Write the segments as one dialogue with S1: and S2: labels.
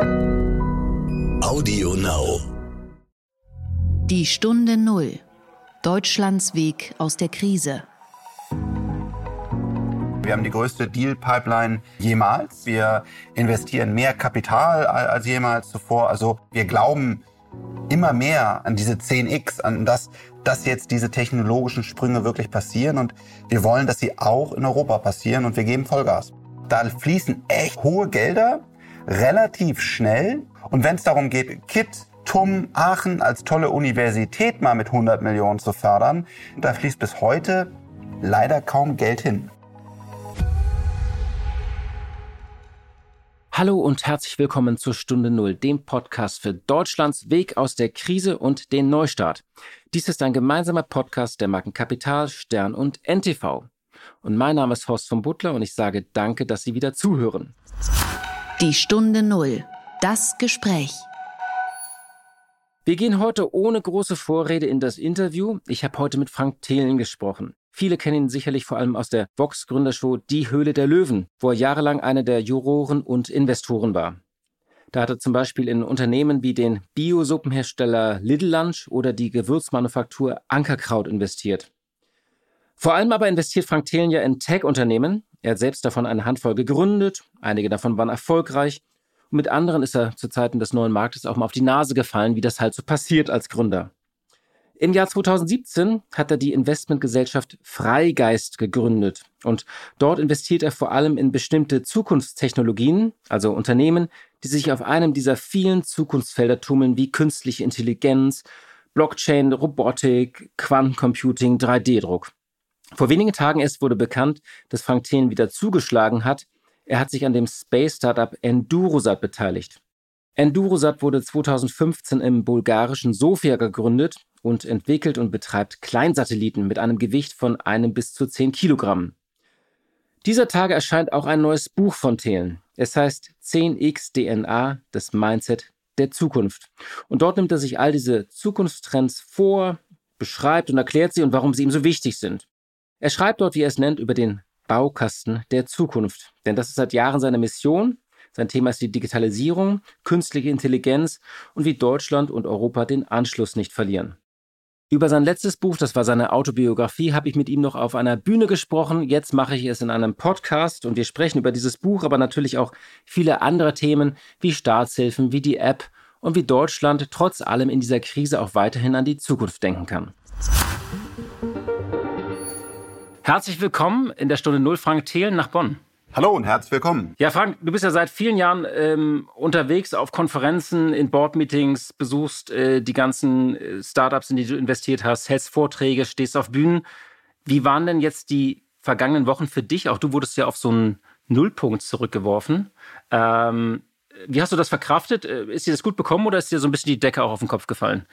S1: Audio Now.
S2: Die Stunde Null. Deutschlands Weg aus der Krise.
S3: Wir haben die größte Deal-Pipeline jemals. Wir investieren mehr Kapital als jemals zuvor. Also wir glauben immer mehr an diese 10x, an das, dass jetzt diese technologischen Sprünge wirklich passieren. Und wir wollen, dass sie auch in Europa passieren und wir geben Vollgas. Da fließen echt hohe Gelder relativ schnell. Und wenn es darum geht, KIT, TUM, Aachen als tolle Universität mal mit 100 Millionen zu fördern, da fließt bis heute leider kaum Geld hin.
S4: Hallo und herzlich willkommen zur Stunde Null, dem Podcast für Deutschlands Weg aus der Krise und den Neustart. Dies ist ein gemeinsamer Podcast der Marken Kapital, Stern und NTV. Und mein Name ist Horst von Butler und ich sage danke, dass Sie wieder zuhören.
S2: Die Stunde Null. Das Gespräch.
S4: Wir gehen heute ohne große Vorrede in das Interview. Ich habe heute mit Frank Thelen gesprochen. Viele kennen ihn sicherlich vor allem aus der Vox-Gründershow Die Höhle der Löwen, wo er jahrelang einer der Juroren und Investoren war. Da hat er zum Beispiel in Unternehmen wie den Biosuppenhersteller Little Lunch oder die Gewürzmanufaktur Ankerkraut investiert. Vor allem aber investiert Frank Thelen ja in Tech-Unternehmen. Er hat selbst davon eine Handvoll gegründet, einige davon waren erfolgreich und mit anderen ist er zu Zeiten des neuen Marktes auch mal auf die Nase gefallen, wie das halt so passiert als Gründer. Im Jahr 2017 hat er die Investmentgesellschaft Freigeist gegründet und dort investiert er vor allem in bestimmte Zukunftstechnologien, also Unternehmen, die sich auf einem dieser vielen Zukunftsfelder tummeln wie künstliche Intelligenz, Blockchain, Robotik, Quantencomputing, 3D-Druck. Vor wenigen Tagen erst wurde bekannt, dass Frank Thien wieder zugeschlagen hat. Er hat sich an dem Space-Startup Endurosat beteiligt. Endurosat wurde 2015 im bulgarischen Sofia gegründet und entwickelt und betreibt Kleinsatelliten mit einem Gewicht von einem bis zu 10 Kilogramm. Dieser Tage erscheint auch ein neues Buch von Thelen. Es heißt 10x DNA, das Mindset der Zukunft. Und dort nimmt er sich all diese Zukunftstrends vor, beschreibt und erklärt sie und warum sie ihm so wichtig sind. Er schreibt dort, wie er es nennt, über den Baukasten der Zukunft. Denn das ist seit Jahren seine Mission. Sein Thema ist die Digitalisierung, künstliche Intelligenz und wie Deutschland und Europa den Anschluss nicht verlieren. Über sein letztes Buch, das war seine Autobiografie, habe ich mit ihm noch auf einer Bühne gesprochen. Jetzt mache ich es in einem Podcast und wir sprechen über dieses Buch, aber natürlich auch viele andere Themen wie Staatshilfen, wie die App und wie Deutschland trotz allem in dieser Krise auch weiterhin an die Zukunft denken kann. Herzlich willkommen in der Stunde Null, Frank Thelen nach Bonn.
S3: Hallo und herzlich willkommen.
S4: Ja, Frank, du bist ja seit vielen Jahren ähm, unterwegs auf Konferenzen, in Boardmeetings, besuchst äh, die ganzen äh, Startups, in die du investiert hast, hältst Vorträge, stehst auf Bühnen. Wie waren denn jetzt die vergangenen Wochen für dich? Auch du wurdest ja auf so einen Nullpunkt zurückgeworfen. Ähm, wie hast du das verkraftet? Äh, ist dir das gut bekommen oder ist dir so ein bisschen die Decke auch auf den Kopf gefallen?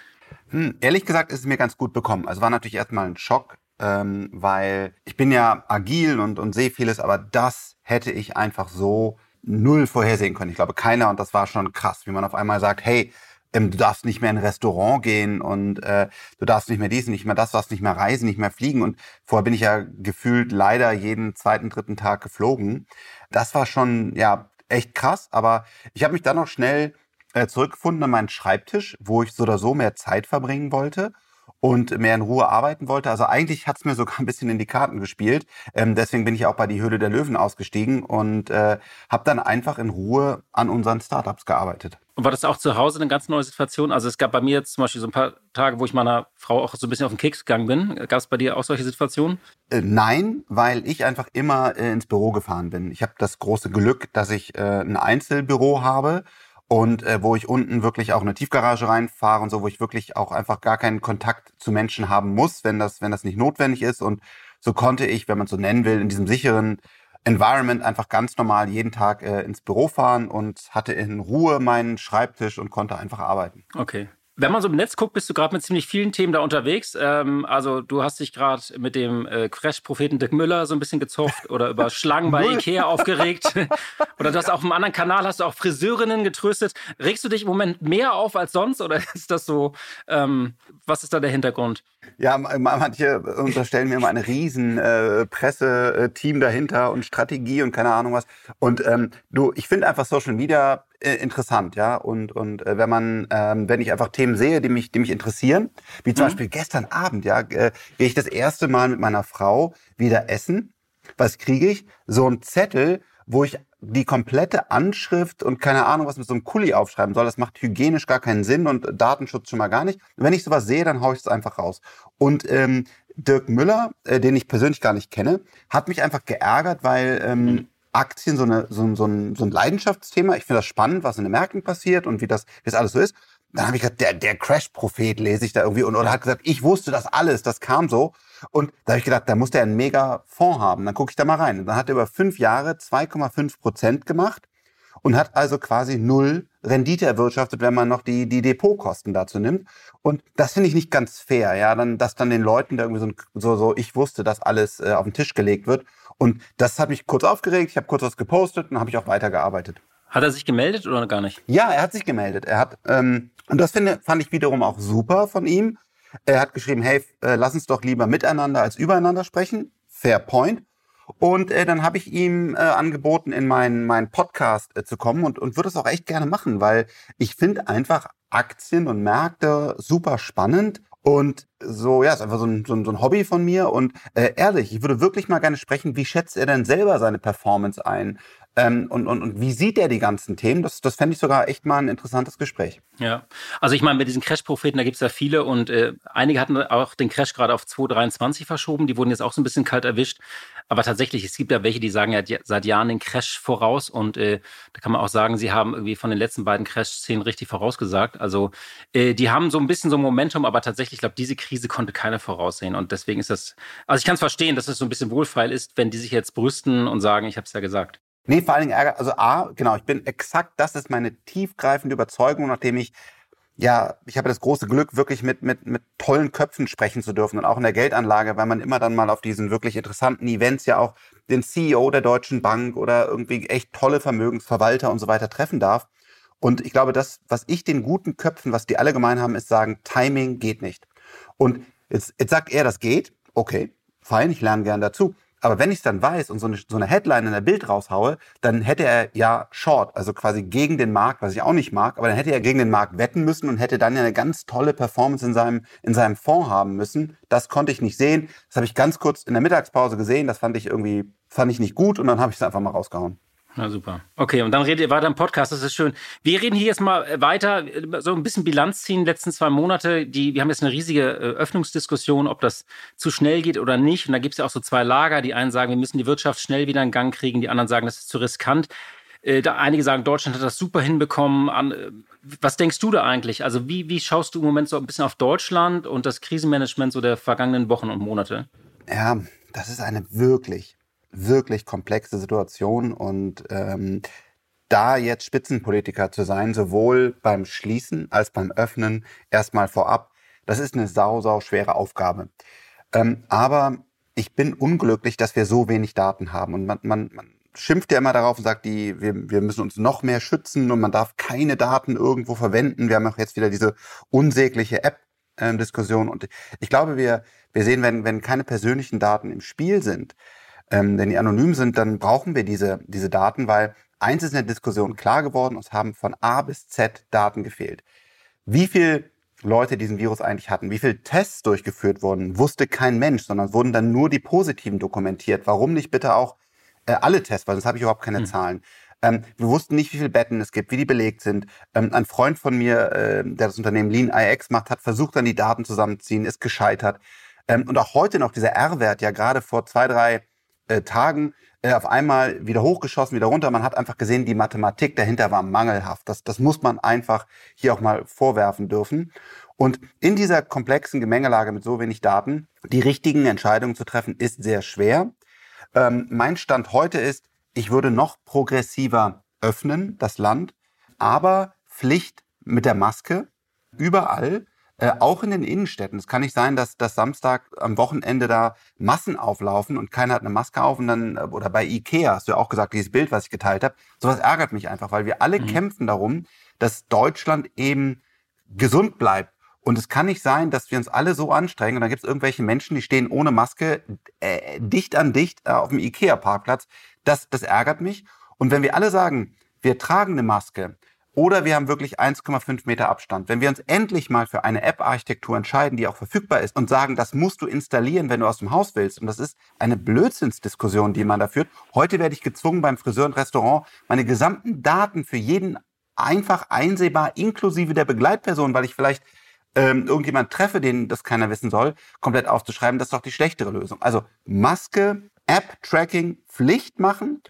S3: Hm, ehrlich gesagt ist es mir ganz gut bekommen. Also war natürlich erstmal ein Schock, ähm, weil ich bin ja agil und, und sehe vieles, aber das hätte ich einfach so null vorhersehen können. Ich glaube, keiner, und das war schon krass, wie man auf einmal sagt, hey, ähm, du darfst nicht mehr in ein Restaurant gehen und äh, du darfst nicht mehr dies, nicht mehr das, du darfst nicht mehr reisen, nicht mehr fliegen. Und vorher bin ich ja gefühlt leider jeden zweiten, dritten Tag geflogen. Das war schon ja echt krass, aber ich habe mich dann noch schnell äh, zurückgefunden an meinen Schreibtisch, wo ich so oder so mehr Zeit verbringen wollte und mehr in Ruhe arbeiten wollte. Also eigentlich hat es mir sogar ein bisschen in die Karten gespielt. Ähm, deswegen bin ich auch bei die Höhle der Löwen ausgestiegen und äh, habe dann einfach in Ruhe an unseren Startups gearbeitet.
S4: Und war das auch zu Hause eine ganz neue Situation? Also es gab bei mir jetzt zum Beispiel so ein paar Tage, wo ich meiner Frau auch so ein bisschen auf den Keks gegangen bin. Gab es bei dir auch solche Situationen?
S3: Äh, nein, weil ich einfach immer äh, ins Büro gefahren bin. Ich habe das große Glück, dass ich äh, ein Einzelbüro habe und äh, wo ich unten wirklich auch eine Tiefgarage reinfahre und so, wo ich wirklich auch einfach gar keinen Kontakt zu Menschen haben muss, wenn das, wenn das nicht notwendig ist. Und so konnte ich, wenn man so nennen will, in diesem sicheren Environment einfach ganz normal jeden Tag äh, ins Büro fahren und hatte in Ruhe meinen Schreibtisch und konnte einfach arbeiten.
S4: Okay. Wenn man so im Netz guckt, bist du gerade mit ziemlich vielen Themen da unterwegs. Ähm, also du hast dich gerade mit dem äh, Crash-Propheten Dick Müller so ein bisschen gezofft oder über Schlangen bei Ikea aufgeregt. oder du hast auf einem anderen Kanal hast du auch Friseurinnen getröstet. Regst du dich im Moment mehr auf als sonst oder ist das so, ähm, was ist da der Hintergrund?
S3: Ja, manche unterstellen mir immer ein riesen äh, Presseteam dahinter und Strategie und keine Ahnung was. Und ähm, du, ich finde einfach Social Media äh, interessant, ja. Und, und äh, wenn man, ähm, wenn ich einfach Themen sehe, die mich, die mich interessieren, wie zum mhm. Beispiel gestern Abend, ja, äh, gehe ich das erste Mal mit meiner Frau wieder essen. Was kriege ich? So ein Zettel, wo ich die komplette Anschrift und keine Ahnung, was mit so einem Kuli aufschreiben soll. Das macht hygienisch gar keinen Sinn und Datenschutz schon mal gar nicht. Und wenn ich sowas sehe, dann haue ich es einfach raus. Und ähm, Dirk Müller, äh, den ich persönlich gar nicht kenne, hat mich einfach geärgert, weil ähm, mhm. Aktien so, eine, so, so, ein, so ein Leidenschaftsthema. Ich finde das spannend, was in den Märkten passiert und wie das, wie das alles so ist. Dann habe ich gesagt, der, der Crash-Prophet lese ich da irgendwie und oder hat gesagt, ich wusste das alles, das kam so. Und da habe ich gedacht, da muss der einen mega Fonds haben. Dann gucke ich da mal rein. Und dann hat er über fünf Jahre 2,5 Prozent gemacht und hat also quasi null Rendite erwirtschaftet, wenn man noch die, die Depotkosten dazu nimmt. Und das finde ich nicht ganz fair, ja, dann, dass dann den Leuten da irgendwie so, so, so ich wusste, dass alles äh, auf den Tisch gelegt wird. Und das hat mich kurz aufgeregt. Ich habe kurz was gepostet und habe ich auch weitergearbeitet.
S5: Hat er sich gemeldet oder gar nicht?
S3: Ja, er hat sich gemeldet. Er hat ähm, und das finde fand ich wiederum auch super von ihm. Er hat geschrieben, hey, äh, lass uns doch lieber miteinander als übereinander sprechen. Fair point. Und äh, dann habe ich ihm äh, angeboten, in meinen mein Podcast äh, zu kommen und, und würde es auch echt gerne machen, weil ich finde einfach Aktien und Märkte super spannend. Und so, ja, ist einfach so ein, so ein, so ein Hobby von mir. Und äh, ehrlich, ich würde wirklich mal gerne sprechen, wie schätzt er denn selber seine Performance ein? Ähm, und, und, und wie sieht er die ganzen Themen? Das, das fände ich sogar echt mal ein interessantes Gespräch.
S5: Ja, also ich meine, mit diesen Crash-Propheten, da gibt es ja viele und äh, einige hatten auch den Crash gerade auf 2023 verschoben. Die wurden jetzt auch so ein bisschen kalt erwischt. Aber tatsächlich, es gibt ja welche, die sagen ja seit Jahren den Crash voraus und äh, da kann man auch sagen, sie haben irgendwie von den letzten beiden Crash-Szenen richtig vorausgesagt. Also äh, die haben so ein bisschen so ein Momentum, aber tatsächlich, ich glaube, diese Krise konnte keiner voraussehen und deswegen ist das, also ich kann es verstehen, dass es so ein bisschen wohlfeil ist, wenn die sich jetzt brüsten und sagen, ich habe es ja gesagt.
S3: Nee, vor allen Dingen Ärger. Also A, genau, ich bin exakt, das ist meine tiefgreifende Überzeugung, nachdem ich, ja, ich habe das große Glück, wirklich mit, mit, mit tollen Köpfen sprechen zu dürfen und auch in der Geldanlage, weil man immer dann mal auf diesen wirklich interessanten Events ja auch den CEO der Deutschen Bank oder irgendwie echt tolle Vermögensverwalter und so weiter treffen darf. Und ich glaube, das, was ich den guten Köpfen, was die alle gemein haben, ist sagen, Timing geht nicht. Und jetzt, jetzt sagt er, das geht. Okay, fein, ich lerne gern dazu. Aber wenn ich es dann weiß und so eine, so eine Headline in der Bild raushaue, dann hätte er ja Short, also quasi gegen den Markt, was ich auch nicht mag, aber dann hätte er gegen den Markt wetten müssen und hätte dann ja eine ganz tolle Performance in seinem, in seinem Fonds haben müssen. Das konnte ich nicht sehen. Das habe ich ganz kurz in der Mittagspause gesehen. Das fand ich irgendwie, fand ich nicht gut und dann habe ich es einfach mal rausgehauen.
S5: Na super. Okay, und dann redet ihr weiter im Podcast, das ist schön. Wir reden hier jetzt mal äh, weiter, äh, so ein bisschen Bilanz ziehen, die letzten zwei Monate. Die, wir haben jetzt eine riesige äh, Öffnungsdiskussion, ob das zu schnell geht oder nicht. Und da gibt es ja auch so zwei Lager. Die einen sagen, wir müssen die Wirtschaft schnell wieder in Gang kriegen, die anderen sagen, das ist zu riskant. Da einige sagen, Deutschland hat das super hinbekommen. Was denkst du da eigentlich? Also wie, wie schaust du im Moment so ein bisschen auf Deutschland und das Krisenmanagement so der vergangenen Wochen und Monate?
S3: Ja, das ist eine wirklich wirklich komplexe Situation und ähm, da jetzt Spitzenpolitiker zu sein, sowohl beim Schließen als beim Öffnen, erstmal vorab, das ist eine sau, sau schwere Aufgabe. Ähm, aber ich bin unglücklich, dass wir so wenig Daten haben. Und man, man, man schimpft ja immer darauf und sagt, die, wir, wir müssen uns noch mehr schützen und man darf keine Daten irgendwo verwenden. Wir haben auch jetzt wieder diese unsägliche App-Diskussion. Und ich glaube, wir, wir sehen, wenn, wenn keine persönlichen Daten im Spiel sind, ähm, wenn die anonym sind, dann brauchen wir diese, diese Daten, weil eins ist in der Diskussion klar geworden, es haben von A bis Z Daten gefehlt. Wie viel Leute diesen Virus eigentlich hatten, wie viele Tests durchgeführt wurden, wusste kein Mensch, sondern wurden dann nur die positiven dokumentiert. Warum nicht bitte auch äh, alle Tests, weil sonst habe ich überhaupt keine hm. Zahlen. Ähm, wir wussten nicht, wie viele Betten es gibt, wie die belegt sind. Ähm, ein Freund von mir, äh, der das Unternehmen Lean IX macht, hat versucht, dann die Daten zusammenzuziehen, ist gescheitert. Ähm, und auch heute noch dieser R-Wert, ja gerade vor zwei, drei äh, Tagen äh, auf einmal wieder hochgeschossen, wieder runter. Man hat einfach gesehen, die Mathematik dahinter war mangelhaft. Das, das muss man einfach hier auch mal vorwerfen dürfen. Und in dieser komplexen Gemengelage mit so wenig Daten, die richtigen Entscheidungen zu treffen, ist sehr schwer. Ähm, mein Stand heute ist, ich würde noch progressiver öffnen, das Land, aber Pflicht mit der Maske überall. Äh, auch in den Innenstädten. Es kann nicht sein, dass das Samstag am Wochenende da Massen auflaufen und keiner hat eine Maske auf und dann, äh, oder bei Ikea hast du ja auch gesagt, dieses Bild, was ich geteilt habe. Sowas ärgert mich einfach, weil wir alle mhm. kämpfen darum, dass Deutschland eben gesund bleibt. Und es kann nicht sein, dass wir uns alle so anstrengen und dann gibt es irgendwelche Menschen, die stehen ohne Maske äh, dicht an dicht äh, auf dem Ikea-Parkplatz. Das, das ärgert mich. Und wenn wir alle sagen, wir tragen eine Maske, oder wir haben wirklich 1,5 Meter Abstand. Wenn wir uns endlich mal für eine App-Architektur entscheiden, die auch verfügbar ist und sagen, das musst du installieren, wenn du aus dem Haus willst, und das ist eine Blödsinnsdiskussion, die man da führt. Heute werde ich gezwungen, beim Friseur und Restaurant meine gesamten Daten für jeden einfach einsehbar, inklusive der Begleitperson, weil ich vielleicht ähm, irgendjemand treffe, den das keiner wissen soll, komplett aufzuschreiben, das ist doch die schlechtere Lösung. Also Maske, App-Tracking, Pflicht machen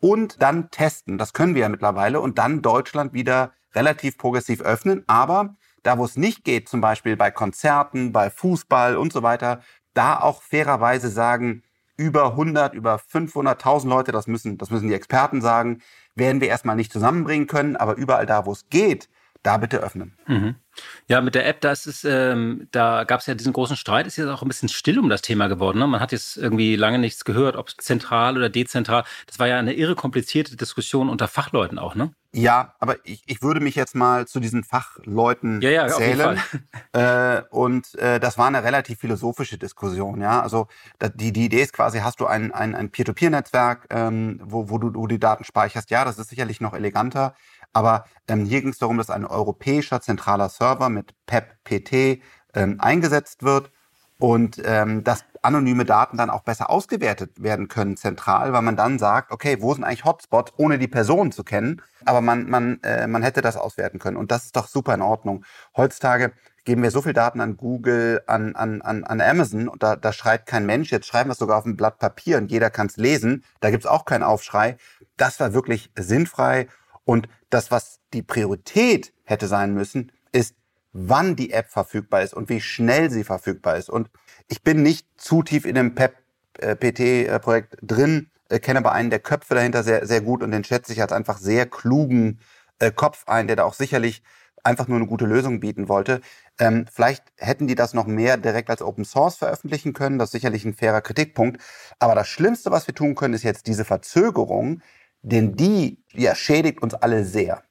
S3: und dann testen. Das können wir ja mittlerweile und dann Deutschland wieder relativ progressiv öffnen. Aber da, wo es nicht geht, zum Beispiel bei Konzerten, bei Fußball und so weiter, da auch fairerweise sagen, über 100, über 500.000 Leute, das müssen, das müssen die Experten sagen, werden wir erstmal nicht zusammenbringen können. Aber überall da, wo es geht, da bitte öffnen.
S5: Mhm. Ja, mit der App, da, ist es, ähm, da gab es ja diesen großen Streit, ist jetzt auch ein bisschen still um das Thema geworden. Ne? Man hat jetzt irgendwie lange nichts gehört, ob zentral oder dezentral. Das war ja eine irre komplizierte Diskussion unter Fachleuten auch, ne?
S3: Ja, aber ich, ich würde mich jetzt mal zu diesen Fachleuten ja, ja, zählen. Äh, und äh, das war eine relativ philosophische Diskussion, ja. Also die, die Idee ist quasi, hast du ein, ein, ein Peer-to-Peer-Netzwerk, ähm, wo, wo, du, wo du die Daten speicherst. Ja, das ist sicherlich noch eleganter. Aber ähm, hier ging es darum, dass ein europäischer zentraler Server mit PEP-PT ähm, eingesetzt wird und ähm, dass anonyme Daten dann auch besser ausgewertet werden können zentral, weil man dann sagt, okay, wo sind eigentlich Hotspots, ohne die Person zu kennen, aber man, man, äh, man hätte das auswerten können. Und das ist doch super in Ordnung. Heutzutage geben wir so viel Daten an Google, an, an, an, an Amazon und da, da schreibt kein Mensch, jetzt schreiben wir es sogar auf ein Blatt Papier und jeder kann es lesen, da gibt's auch keinen Aufschrei. Das war wirklich sinnfrei und das, was die Priorität hätte sein müssen, ist, wann die App verfügbar ist und wie schnell sie verfügbar ist. Und ich bin nicht zu tief in dem PEP-PT-Projekt drin, äh, kenne aber einen der Köpfe dahinter sehr, sehr gut und den schätze ich als einfach sehr klugen äh, Kopf ein, der da auch sicherlich einfach nur eine gute Lösung bieten wollte. Ähm, vielleicht hätten die das noch mehr direkt als Open Source veröffentlichen können. Das ist sicherlich ein fairer Kritikpunkt. Aber das Schlimmste, was wir tun können, ist jetzt diese Verzögerung, denn die ja, schädigt uns alle sehr.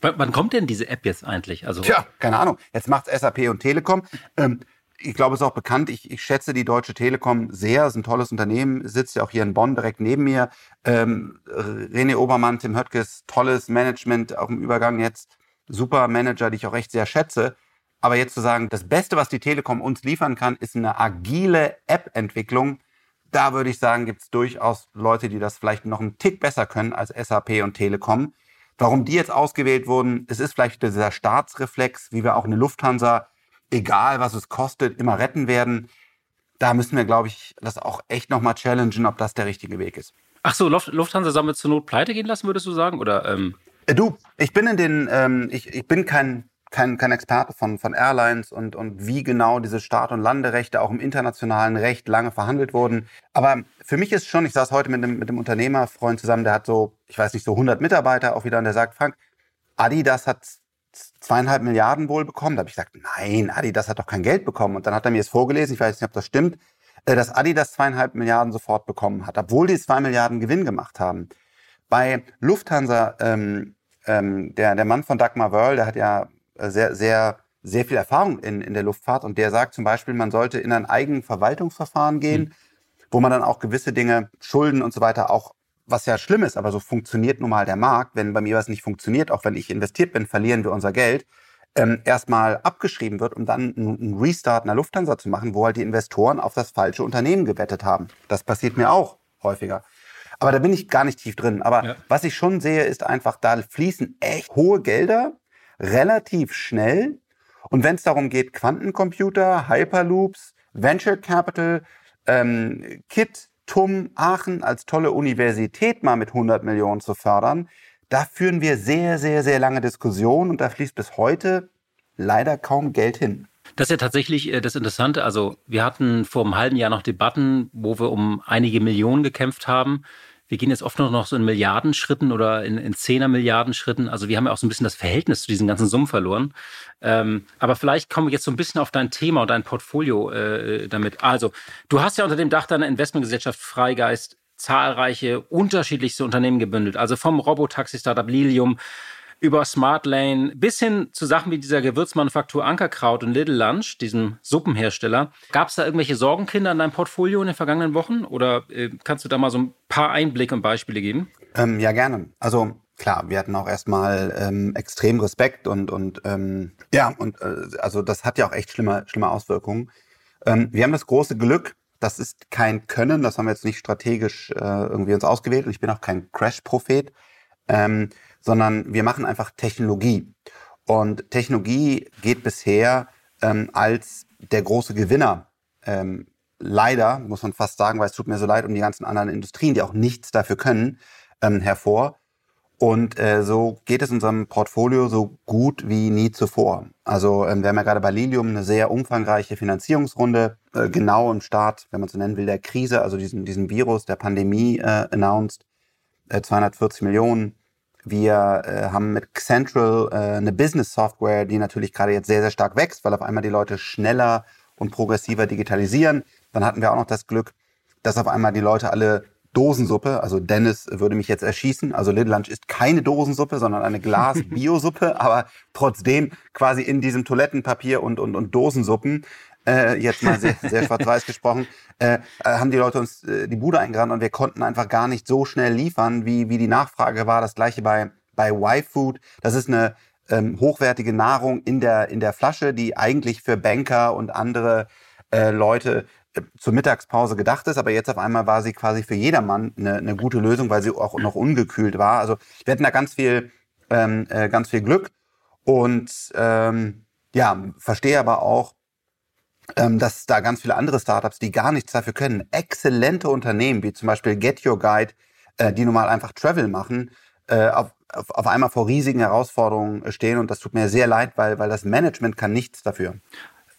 S5: W wann kommt denn diese App jetzt eigentlich?
S3: Also Tja, keine Ahnung. Jetzt macht's SAP und Telekom. Ähm, ich glaube, es ist auch bekannt. Ich, ich schätze die Deutsche Telekom sehr. Es ist ein tolles Unternehmen. Sitzt ja auch hier in Bonn direkt neben mir. Ähm, René Obermann, Tim Höttges, tolles Management auf dem Übergang jetzt. Super Manager, die ich auch recht sehr schätze. Aber jetzt zu sagen, das Beste, was die Telekom uns liefern kann, ist eine agile App-Entwicklung, da würde ich sagen, gibt es durchaus Leute, die das vielleicht noch einen Tick besser können als SAP und Telekom. Warum die jetzt ausgewählt wurden, es ist vielleicht dieser Staatsreflex, wie wir auch eine Lufthansa, egal was es kostet, immer retten werden. Da müssen wir, glaube ich, das auch echt nochmal challengen, ob das der richtige Weg ist.
S5: Ach so, Lufthansa soll wir zur Not pleite gehen lassen, würdest du sagen? Oder, ähm
S3: äh, Du, ich bin in den, ähm, ich, ich bin kein kein, kein Experte von, von Airlines und, und wie genau diese Start- und Landerechte auch im internationalen Recht lange verhandelt wurden. Aber für mich ist schon, ich saß heute mit einem, mit einem Unternehmerfreund zusammen, der hat so, ich weiß nicht, so 100 Mitarbeiter auch wieder und der sagt, Frank, Adidas hat zweieinhalb Milliarden wohl bekommen. Da habe ich gesagt, nein, Adidas hat doch kein Geld bekommen. Und dann hat er mir es vorgelesen, ich weiß nicht, ob das stimmt, äh, dass Adidas zweieinhalb Milliarden sofort bekommen hat, obwohl die zwei Milliarden Gewinn gemacht haben. Bei Lufthansa, ähm, ähm, der, der Mann von Dagmar Wörl, der hat ja sehr, sehr, sehr viel Erfahrung in, in der Luftfahrt und der sagt zum Beispiel, man sollte in ein eigenes Verwaltungsverfahren gehen, mhm. wo man dann auch gewisse Dinge, Schulden und so weiter auch was ja schlimm ist, aber so funktioniert nun mal der Markt. Wenn bei mir was nicht funktioniert, auch wenn ich investiert bin, verlieren wir unser Geld. Ähm, erstmal abgeschrieben wird, um dann einen Restart einer Lufthansa zu machen, wo halt die Investoren auf das falsche Unternehmen gewettet haben. Das passiert mir auch häufiger. Aber da bin ich gar nicht tief drin. Aber ja. was ich schon sehe, ist einfach, da fließen echt hohe Gelder relativ schnell. Und wenn es darum geht, Quantencomputer, Hyperloops, Venture Capital, ähm, KIT, TUM, Aachen als tolle Universität mal mit 100 Millionen zu fördern, da führen wir sehr, sehr, sehr lange Diskussionen und da fließt bis heute leider kaum Geld hin.
S5: Das ist ja tatsächlich äh, das Interessante. Also wir hatten vor einem halben Jahr noch Debatten, wo wir um einige Millionen gekämpft haben wir gehen jetzt oft nur noch so in Milliardenschritten oder in, in Zehner-Milliarden-Schritten. Also wir haben ja auch so ein bisschen das Verhältnis zu diesen ganzen Summen verloren. Ähm, aber vielleicht kommen wir jetzt so ein bisschen auf dein Thema und dein Portfolio äh, damit. Also, du hast ja unter dem Dach deiner Investmentgesellschaft Freigeist zahlreiche unterschiedlichste Unternehmen gebündelt. Also vom Robotaxi-Startup Lilium über Smart Lane bis hin zu Sachen wie dieser Gewürzmanufaktur Ankerkraut und Little Lunch, diesem Suppenhersteller. Gab es da irgendwelche Sorgenkinder in deinem Portfolio in den vergangenen Wochen? Oder äh, kannst du da mal so ein paar Einblicke und Beispiele geben?
S3: Ähm, ja, gerne. Also klar, wir hatten auch erstmal ähm, extrem Respekt und, und ähm, ja, und äh, also das hat ja auch echt schlimme, schlimme Auswirkungen. Ähm, wir haben das große Glück, das ist kein Können, das haben wir jetzt nicht strategisch äh, irgendwie uns ausgewählt und ich bin auch kein Crash-Prophet, ähm, sondern wir machen einfach Technologie. Und Technologie geht bisher ähm, als der große Gewinner ähm, leider, muss man fast sagen, weil es tut mir so leid um die ganzen anderen Industrien, die auch nichts dafür können, ähm, hervor. Und äh, so geht es unserem Portfolio so gut wie nie zuvor. Also ähm, wir haben ja gerade bei Lilium eine sehr umfangreiche Finanzierungsrunde, äh, genau im Start, wenn man so nennen will, der Krise, also diesen, diesen Virus, der Pandemie äh, announced, äh, 240 Millionen. Wir äh, haben mit Central äh, eine Business-Software, die natürlich gerade jetzt sehr, sehr stark wächst, weil auf einmal die Leute schneller und progressiver digitalisieren. Dann hatten wir auch noch das Glück, dass auf einmal die Leute alle Dosensuppe, also Dennis würde mich jetzt erschießen, also Little Lunch ist keine Dosensuppe, sondern eine Glas-Biosuppe, aber trotzdem quasi in diesem Toilettenpapier und, und, und Dosensuppen, äh, jetzt mal sehr, sehr schwarz-weiß gesprochen, äh, haben die Leute uns äh, die Bude eingerannt und wir konnten einfach gar nicht so schnell liefern, wie, wie die Nachfrage war. Das gleiche bei, bei Y-Food. Das ist eine ähm, hochwertige Nahrung in der, in der Flasche, die eigentlich für Banker und andere äh, Leute zur Mittagspause gedacht ist, aber jetzt auf einmal war sie quasi für jedermann eine, eine gute Lösung, weil sie auch noch ungekühlt war. Also wir hatten da ganz viel, ähm, äh, ganz viel Glück und ähm, ja, verstehe aber auch, dass da ganz viele andere Startups, die gar nichts dafür können, exzellente Unternehmen wie zum Beispiel Get Your Guide, äh, die nun mal einfach Travel machen, äh, auf, auf, auf einmal vor riesigen Herausforderungen stehen und das tut mir sehr leid, weil, weil das Management kann nichts dafür.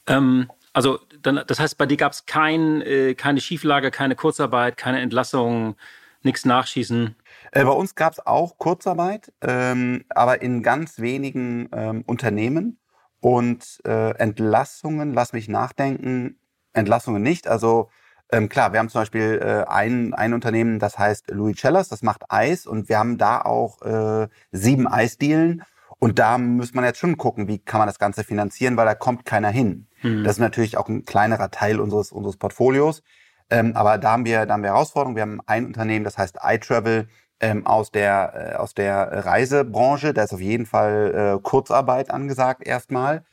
S5: Ähm, also dann, das heißt, bei dir gab es kein, äh, keine Schieflage, keine Kurzarbeit, keine Entlassung, nichts nachschießen?
S3: Äh, bei uns gab es auch Kurzarbeit, ähm, aber in ganz wenigen ähm, Unternehmen. Und äh, Entlassungen, lass mich nachdenken, Entlassungen nicht. Also ähm, klar, wir haben zum Beispiel äh, ein, ein Unternehmen, das heißt Louis Cellars, das macht Eis und wir haben da auch äh, sieben Eisdielen. Und da muss man jetzt schon gucken, wie kann man das Ganze finanzieren, weil da kommt keiner hin. Mhm. Das ist natürlich auch ein kleinerer Teil unseres, unseres Portfolios. Ähm, aber da haben wir, da haben wir Herausforderungen. Wir haben ein Unternehmen, das heißt iTravel, ähm, aus der, äh, aus der Reisebranche. Da ist auf jeden Fall äh, Kurzarbeit angesagt erstmal.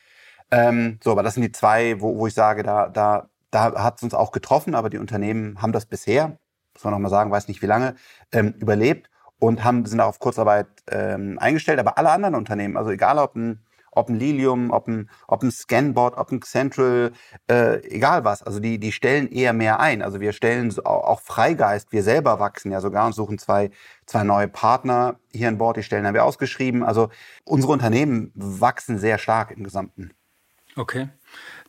S3: Ähm, so, aber das sind die zwei, wo, wo ich sage, da, da, da hat es uns auch getroffen, aber die Unternehmen haben das bisher, muss man nochmal sagen, weiß nicht wie lange, ähm, überlebt und haben, sind auch auf Kurzarbeit ähm, eingestellt. Aber alle anderen Unternehmen, also egal ob ein ob ein Lilium, ob ein, ob ein Scanboard, ob ein Central, äh, egal was. Also die, die stellen eher mehr ein. Also wir stellen auch Freigeist, wir selber wachsen ja sogar und suchen zwei, zwei neue Partner hier an Bord. Die Stellen haben wir ausgeschrieben. Also unsere Unternehmen wachsen sehr stark im Gesamten.
S5: Okay.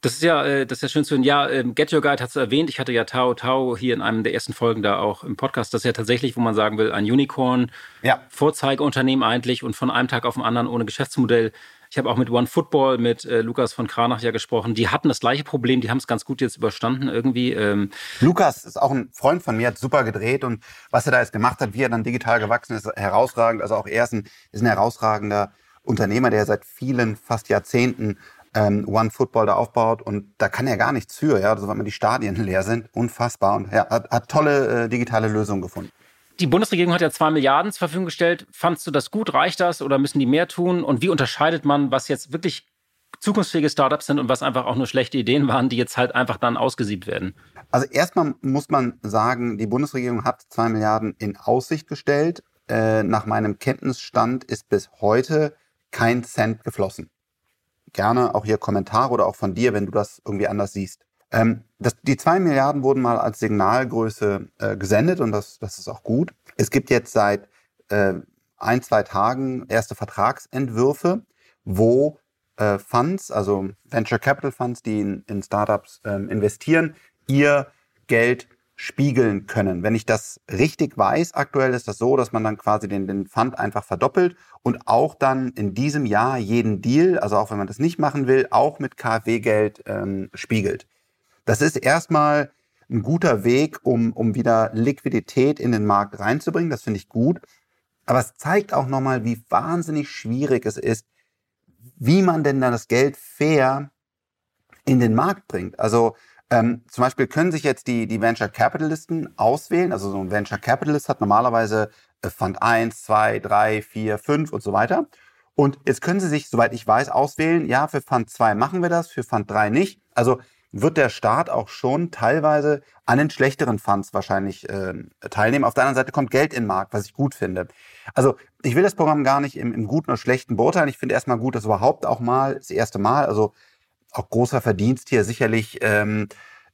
S5: Das ist ja, äh, das ist ja schön zu hören. Ja, ähm, Get Your Guide hat es erwähnt. Ich hatte ja Tao Tao hier in einem der ersten Folgen da auch im Podcast. Das ist ja tatsächlich, wo man sagen will, ein Unicorn, ja. Vorzeigeunternehmen eigentlich und von einem Tag auf den anderen ohne Geschäftsmodell ich habe auch mit One Football, mit äh, Lukas von Kranach ja gesprochen. Die hatten das gleiche Problem, die haben es ganz gut jetzt überstanden irgendwie. Ähm.
S3: Lukas ist auch ein Freund von mir, hat super gedreht und was er da jetzt gemacht hat, wie er dann digital gewachsen ist, herausragend. Also auch er ist ein, ist ein herausragender Unternehmer, der seit vielen, fast Jahrzehnten ähm, One Football da aufbaut und da kann er gar nichts für, ja, also, weil man die Stadien leer sind. Unfassbar und ja, hat, hat tolle äh, digitale Lösungen gefunden.
S5: Die Bundesregierung hat ja zwei Milliarden zur Verfügung gestellt. Fandst du das gut? Reicht das oder müssen die mehr tun? Und wie unterscheidet man, was jetzt wirklich zukunftsfähige Startups sind und was einfach auch nur schlechte Ideen waren, die jetzt halt einfach dann ausgesiebt werden?
S3: Also erstmal muss man sagen, die Bundesregierung hat zwei Milliarden in Aussicht gestellt. Äh, nach meinem Kenntnisstand ist bis heute kein Cent geflossen. Gerne auch hier Kommentare oder auch von dir, wenn du das irgendwie anders siehst. Ähm, das, die zwei Milliarden wurden mal als Signalgröße äh, gesendet und das, das ist auch gut. Es gibt jetzt seit äh, ein, zwei Tagen erste Vertragsentwürfe, wo äh, Funds, also Venture Capital Funds, die in, in Startups ähm, investieren, ihr Geld spiegeln können. Wenn ich das richtig weiß, aktuell ist das so, dass man dann quasi den, den Fund einfach verdoppelt und auch dann in diesem Jahr jeden Deal, also auch wenn man das nicht machen will, auch mit KfW-Geld ähm, spiegelt. Das ist erstmal ein guter Weg, um, um wieder Liquidität in den Markt reinzubringen. Das finde ich gut. Aber es zeigt auch nochmal, wie wahnsinnig schwierig es ist, wie man denn dann das Geld fair in den Markt bringt. Also ähm, zum Beispiel können sich jetzt die, die Venture Capitalisten auswählen. Also so ein Venture Capitalist hat normalerweise äh, Fund 1, 2, 3, 4, 5 und so weiter. Und jetzt können Sie sich, soweit ich weiß, auswählen, ja, für Fund 2 machen wir das, für Fund 3 nicht. Also wird der Staat auch schon teilweise an den schlechteren Funds wahrscheinlich äh, teilnehmen. Auf der anderen Seite kommt Geld in den Markt, was ich gut finde. Also ich will das Programm gar nicht im, im Guten oder Schlechten beurteilen. Ich finde erstmal gut, dass überhaupt auch mal das erste Mal, also auch großer Verdienst hier sicherlich ähm,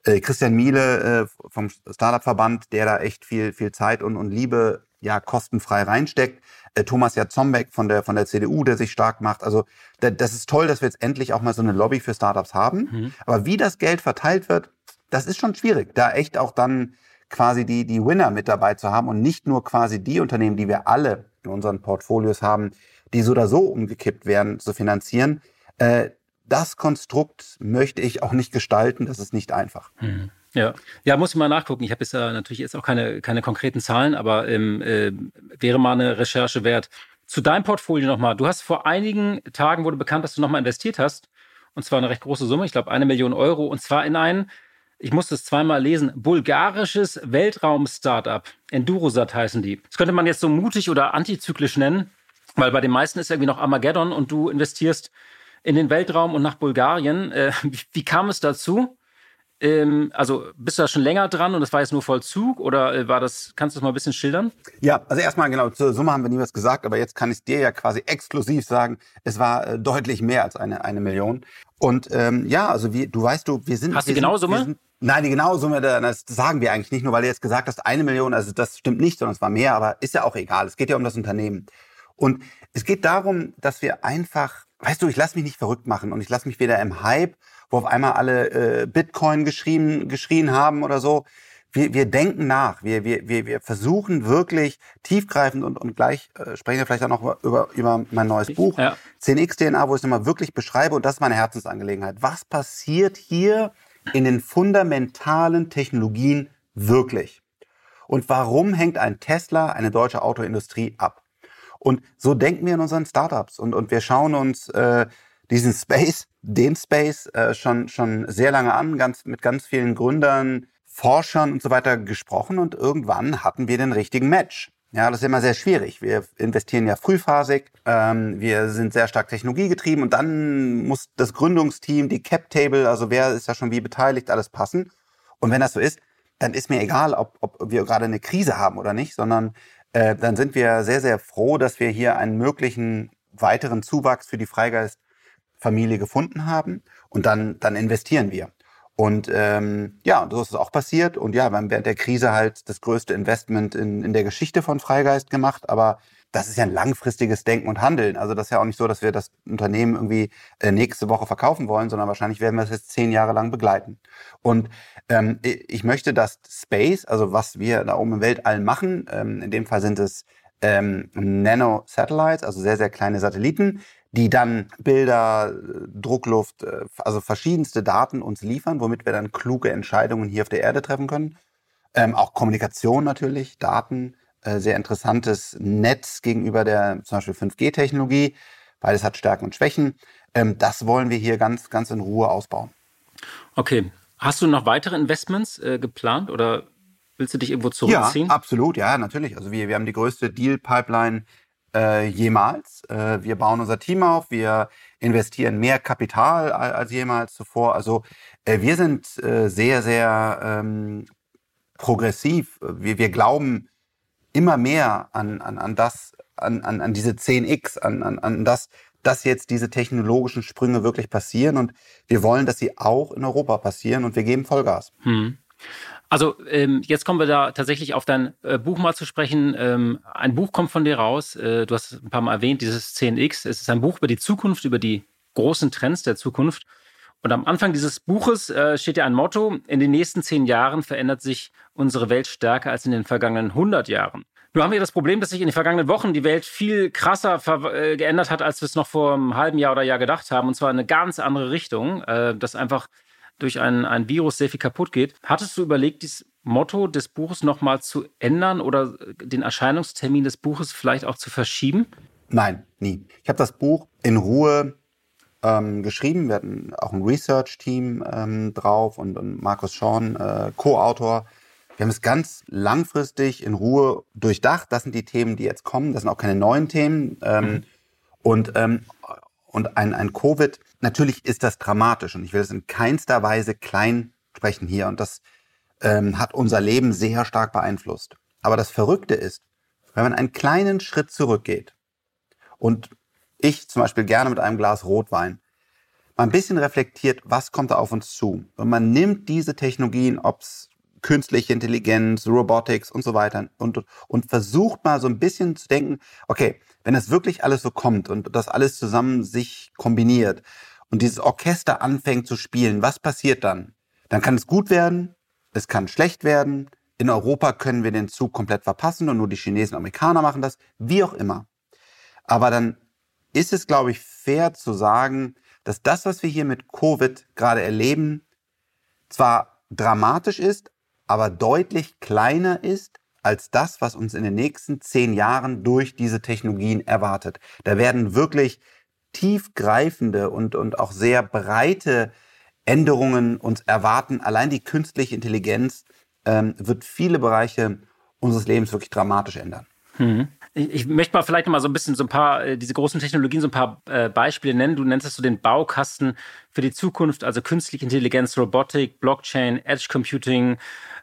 S3: äh, Christian Miele äh, vom Startup-Verband, der da echt viel, viel Zeit und, und Liebe ja kostenfrei reinsteckt. Äh, Thomas Jatzombeck von der, von der CDU, der sich stark macht. Also da, das ist toll, dass wir jetzt endlich auch mal so eine Lobby für Startups haben. Mhm. Aber wie das Geld verteilt wird, das ist schon schwierig. Da echt auch dann quasi die, die Winner mit dabei zu haben und nicht nur quasi die Unternehmen, die wir alle in unseren Portfolios haben, die so oder so umgekippt werden, zu finanzieren. Äh, das Konstrukt möchte ich auch nicht gestalten. Das ist nicht einfach.
S4: Mhm. Ja, ja, muss ich mal nachgucken. Ich habe jetzt ja natürlich jetzt auch keine, keine konkreten Zahlen, aber ähm, äh, wäre mal eine Recherche wert. Zu deinem Portfolio nochmal. Du hast vor einigen Tagen wurde bekannt, dass du nochmal investiert hast. Und zwar eine recht große Summe, ich glaube eine Million Euro. Und zwar in ein, ich musste es zweimal lesen, bulgarisches Weltraum-Startup. Endurosat heißen die. Das könnte man jetzt so mutig oder antizyklisch nennen, weil bei den meisten ist irgendwie noch Armageddon und du investierst in den Weltraum und nach Bulgarien. Äh, wie, wie kam es dazu? Ähm, also bist du da schon länger dran und das war jetzt nur Vollzug oder äh, war das, kannst du das mal ein bisschen schildern?
S3: Ja, also erstmal genau, zur Summe haben wir nie was gesagt, aber jetzt kann ich dir ja quasi exklusiv sagen, es war äh, deutlich mehr als eine, eine Million. Und ähm, ja, also wie, du weißt du, wir sind...
S4: Hast
S3: du
S4: die genaue Summe?
S3: Sind, nein, die genaue Summe, das sagen wir eigentlich nicht, nur weil du jetzt gesagt hast, eine Million, also das stimmt nicht, sondern es war mehr, aber ist ja auch egal. Es geht ja um das Unternehmen. Und es geht darum, dass wir einfach, weißt du, ich lasse mich nicht verrückt machen und ich lasse mich weder im Hype wo auf einmal alle äh, Bitcoin geschrien, geschrien haben oder so. Wir, wir denken nach, wir, wir, wir, wir versuchen wirklich tiefgreifend und, und gleich äh, sprechen wir vielleicht auch noch über, über mein neues Buch, ja. 10x DNA, wo ich es nochmal wirklich beschreibe und das ist meine Herzensangelegenheit. Was passiert hier in den fundamentalen Technologien wirklich? Und warum hängt ein Tesla, eine deutsche Autoindustrie ab? Und so denken wir in unseren Startups und, und wir schauen uns äh, diesen Space, den Space äh, schon, schon sehr lange an, ganz, mit ganz vielen Gründern, Forschern und so weiter gesprochen und irgendwann hatten wir den richtigen Match. Ja, das ist immer sehr schwierig. Wir investieren ja frühphasig, ähm, wir sind sehr stark technologiegetrieben und dann muss das Gründungsteam, die Cap-Table, also wer ist da schon wie beteiligt, alles passen. Und wenn das so ist, dann ist mir egal, ob, ob wir gerade eine Krise haben oder nicht, sondern äh, dann sind wir sehr, sehr froh, dass wir hier einen möglichen weiteren Zuwachs für die Freigeist Familie gefunden haben und dann, dann investieren wir. Und ähm, ja, so ist es auch passiert. Und ja, wir haben während der Krise halt das größte Investment in, in der Geschichte von Freigeist gemacht. Aber das ist ja ein langfristiges Denken und Handeln. Also das ist ja auch nicht so, dass wir das Unternehmen irgendwie äh, nächste Woche verkaufen wollen, sondern wahrscheinlich werden wir es jetzt zehn Jahre lang begleiten. Und ähm, ich möchte, dass Space, also was wir da oben im Weltall machen, ähm, in dem Fall sind es ähm, Nano-Satellites, also sehr, sehr kleine Satelliten, die dann Bilder, Druckluft, äh, also verschiedenste Daten uns liefern, womit wir dann kluge Entscheidungen hier auf der Erde treffen können. Ähm, auch Kommunikation natürlich, Daten, äh, sehr interessantes Netz gegenüber der zum Beispiel 5G-Technologie. Beides hat Stärken und Schwächen. Ähm, das wollen wir hier ganz, ganz in Ruhe ausbauen.
S4: Okay. Hast du noch weitere Investments äh, geplant oder willst du dich irgendwo zurückziehen?
S3: Ja, absolut, ja, natürlich. Also wir, wir haben die größte Deal-Pipeline äh, jemals. Äh, wir bauen unser Team auf, wir investieren mehr Kapital als jemals zuvor. Also äh, wir sind äh, sehr, sehr ähm, progressiv. Wir, wir glauben immer mehr an, an, an das, an, an, an diese 10x, an, an, an das, dass jetzt diese technologischen Sprünge wirklich passieren und wir wollen, dass sie auch in Europa passieren und wir geben Vollgas. Hm.
S4: Also ähm, jetzt kommen wir da tatsächlich auf dein äh, Buch mal zu sprechen. Ähm, ein Buch kommt von dir raus. Äh, du hast ein paar Mal erwähnt, dieses 10x. Es ist ein Buch über die Zukunft, über die großen Trends der Zukunft. Und am Anfang dieses Buches äh, steht ja ein Motto, in den nächsten zehn Jahren verändert sich unsere Welt stärker als in den vergangenen 100 Jahren. Nur haben wir das Problem, dass sich in den vergangenen Wochen die Welt viel krasser äh, geändert hat, als wir es noch vor einem halben Jahr oder Jahr gedacht haben. Und zwar in eine ganz andere Richtung, äh, dass einfach durch ein, ein Virus sehr viel kaputt geht. Hattest du überlegt, dieses Motto des Buches nochmal zu ändern oder den Erscheinungstermin des Buches vielleicht auch zu verschieben?
S3: Nein, nie. Ich habe das Buch in Ruhe ähm, geschrieben. Wir hatten auch ein Research-Team ähm, drauf und, und Markus Schorn, äh, Co-Autor, Wir haben es ganz langfristig in Ruhe durchdacht. Das sind die Themen, die jetzt kommen. Das sind auch keine neuen Themen. Ähm, mhm. Und, ähm, und ein, ein Covid, natürlich ist das dramatisch. Und ich will es in keinster Weise klein sprechen hier. Und das ähm, hat unser Leben sehr stark beeinflusst. Aber das Verrückte ist, wenn man einen kleinen Schritt zurückgeht und ich zum Beispiel gerne mit einem Glas Rotwein mal ein bisschen reflektiert, was kommt da auf uns zu. Und man nimmt diese Technologien, ob's künstliche Intelligenz, Robotics und so weiter und, und versucht mal so ein bisschen zu denken, okay, wenn das wirklich alles so kommt und das alles zusammen sich kombiniert und dieses Orchester anfängt zu spielen, was passiert dann? Dann kann es gut werden, es kann schlecht werden. In Europa können wir den Zug komplett verpassen und nur die Chinesen und Amerikaner machen das, wie auch immer. Aber dann ist es, glaube ich, fair zu sagen, dass das, was wir hier mit Covid gerade erleben, zwar dramatisch ist, aber deutlich kleiner ist als das, was uns in den nächsten zehn Jahren durch diese Technologien erwartet. Da werden wirklich tiefgreifende und, und auch sehr breite Änderungen uns erwarten. Allein die künstliche Intelligenz ähm, wird viele Bereiche unseres Lebens wirklich dramatisch ändern.
S5: Mhm. Ich, möchte mal vielleicht noch mal so ein bisschen so ein paar, äh, diese großen Technologien, so ein paar äh, Beispiele nennen. Du nennst es so den Baukasten für die Zukunft, also künstliche Intelligenz, Robotik, Blockchain, Edge Computing,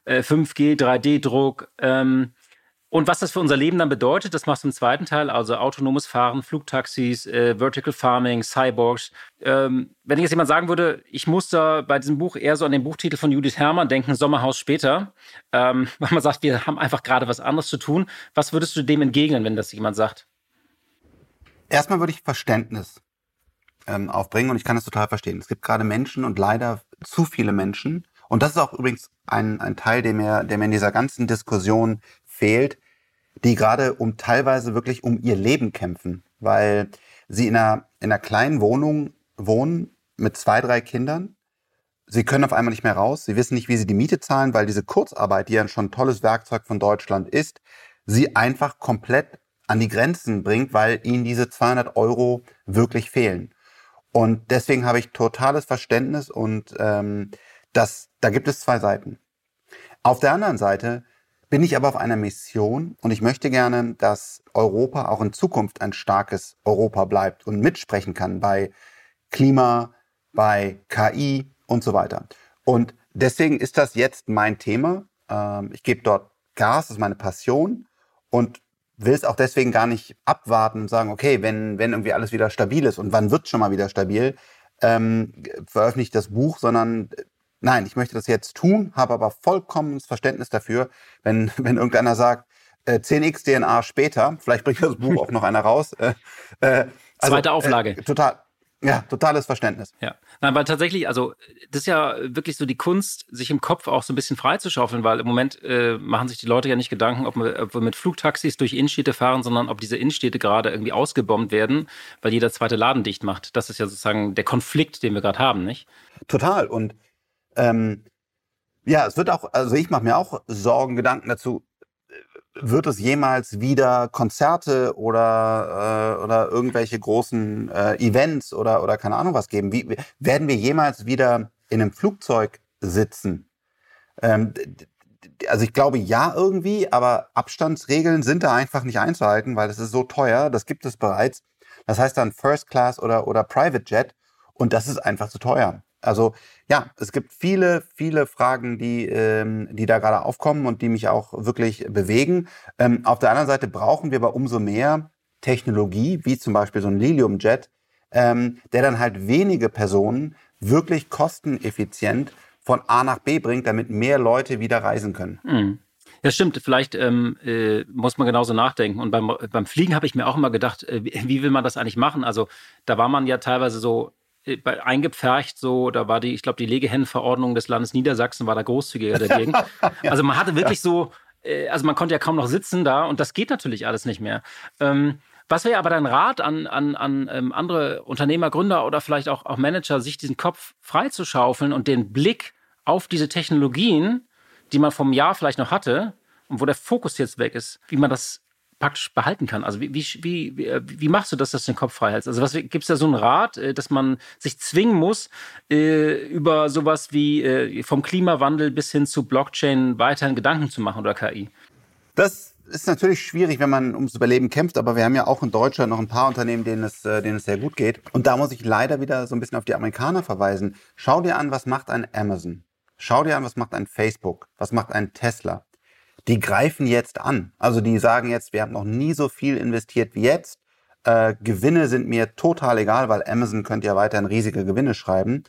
S5: äh, 5G, 3D-Druck. Ähm, und was das für unser Leben dann bedeutet, das machst du im zweiten Teil, also autonomes Fahren, Flugtaxis, äh, Vertical Farming, Cyborgs. Ähm, wenn jetzt jemand sagen würde, ich muss da bei diesem Buch eher so an den Buchtitel von Judith Herrmann denken, Sommerhaus später, ähm, weil man sagt, wir haben einfach gerade was anderes zu tun. Was würdest du dem entgegnen, wenn das jemand sagt?
S3: Erstmal würde ich Verständnis ähm, aufbringen und ich kann das total verstehen. Es gibt gerade Menschen und leider zu viele Menschen. Und das ist auch übrigens ein, ein Teil, der mir, der mir in dieser ganzen Diskussion fehlt, die gerade um teilweise wirklich um ihr Leben kämpfen, weil sie in einer, in einer kleinen Wohnung wohnen mit zwei, drei Kindern. Sie können auf einmal nicht mehr raus. Sie wissen nicht, wie sie die Miete zahlen, weil diese Kurzarbeit, die ja schon ein tolles Werkzeug von Deutschland ist, sie einfach komplett an die Grenzen bringt, weil ihnen diese 200 Euro wirklich fehlen. Und deswegen habe ich totales Verständnis und ähm, das, da gibt es zwei Seiten. Auf der anderen Seite bin ich aber auf einer Mission und ich möchte gerne, dass Europa auch in Zukunft ein starkes Europa bleibt und mitsprechen kann bei Klima, bei KI und so weiter. Und deswegen ist das jetzt mein Thema. Ähm, ich gebe dort Gas, das ist meine Passion und will es auch deswegen gar nicht abwarten und sagen, okay, wenn, wenn irgendwie alles wieder stabil ist und wann wird schon mal wieder stabil, ähm, veröffentliche ich das Buch, sondern nein, ich möchte das jetzt tun, habe aber vollkommenes Verständnis dafür, wenn, wenn irgendeiner sagt, äh, 10x DNA später, vielleicht bringt das Buch auch noch einer raus. Äh,
S5: äh, also, Zweite Auflage.
S3: Äh, total. Ja, totales Verständnis.
S5: Ja, Nein, weil tatsächlich, also das ist ja wirklich so die Kunst, sich im Kopf auch so ein bisschen freizuschaufeln, weil im Moment äh, machen sich die Leute ja nicht Gedanken, ob wir, ob wir mit Flugtaxis durch Innenstädte fahren, sondern ob diese Innenstädte gerade irgendwie ausgebombt werden, weil jeder zweite Laden dicht macht. Das ist ja sozusagen der Konflikt, den wir gerade haben, nicht?
S3: Total. Und ähm, ja, es wird auch, also ich mache mir auch Sorgen, Gedanken dazu, wird es jemals wieder Konzerte oder, äh, oder irgendwelche großen äh, Events oder, oder keine Ahnung was geben? Wie, werden wir jemals wieder in einem Flugzeug sitzen? Ähm, also ich glaube ja irgendwie, aber Abstandsregeln sind da einfach nicht einzuhalten, weil das ist so teuer, das gibt es bereits. Das heißt dann First Class oder, oder Private Jet und das ist einfach zu teuer. Also ja, es gibt viele, viele Fragen, die, ähm, die da gerade aufkommen und die mich auch wirklich bewegen. Ähm, auf der anderen Seite brauchen wir aber umso mehr Technologie, wie zum Beispiel so ein Lilium-Jet, ähm, der dann halt wenige Personen wirklich kosteneffizient von A nach B bringt, damit mehr Leute wieder reisen können.
S5: Mhm. Ja, stimmt. Vielleicht ähm, äh, muss man genauso nachdenken. Und beim, beim Fliegen habe ich mir auch immer gedacht, äh, wie will man das eigentlich machen? Also da war man ja teilweise so eingepfercht, so, da war die, ich glaube, die Legehennenverordnung des Landes Niedersachsen war da großzügiger dagegen. ja. Also man hatte wirklich so, äh, also man konnte ja kaum noch sitzen da und das geht natürlich alles nicht mehr. Ähm, was wäre aber dein Rat an, an, an ähm, andere Unternehmer, Gründer oder vielleicht auch, auch Manager, sich diesen Kopf freizuschaufeln und den Blick auf diese Technologien, die man vom Jahr vielleicht noch hatte und wo der Fokus jetzt weg ist, wie man das praktisch behalten kann. Also wie, wie, wie, äh, wie machst du das, dass du den Kopf frei hältst? Also gibt es da so einen Rat, äh, dass man sich zwingen muss, äh, über sowas wie äh, vom Klimawandel bis hin zu Blockchain weiterhin Gedanken zu machen oder KI?
S3: Das ist natürlich schwierig, wenn man ums Überleben kämpft, aber wir haben ja auch in Deutschland noch ein paar Unternehmen, denen es, äh, denen es sehr gut geht. Und da muss ich leider wieder so ein bisschen auf die Amerikaner verweisen. Schau dir an, was macht ein Amazon? Schau dir an, was macht ein Facebook? Was macht ein Tesla? Die greifen jetzt an. Also die sagen jetzt, wir haben noch nie so viel investiert wie jetzt. Äh, Gewinne sind mir total egal, weil Amazon könnte ja weiterhin riesige Gewinne schreiben.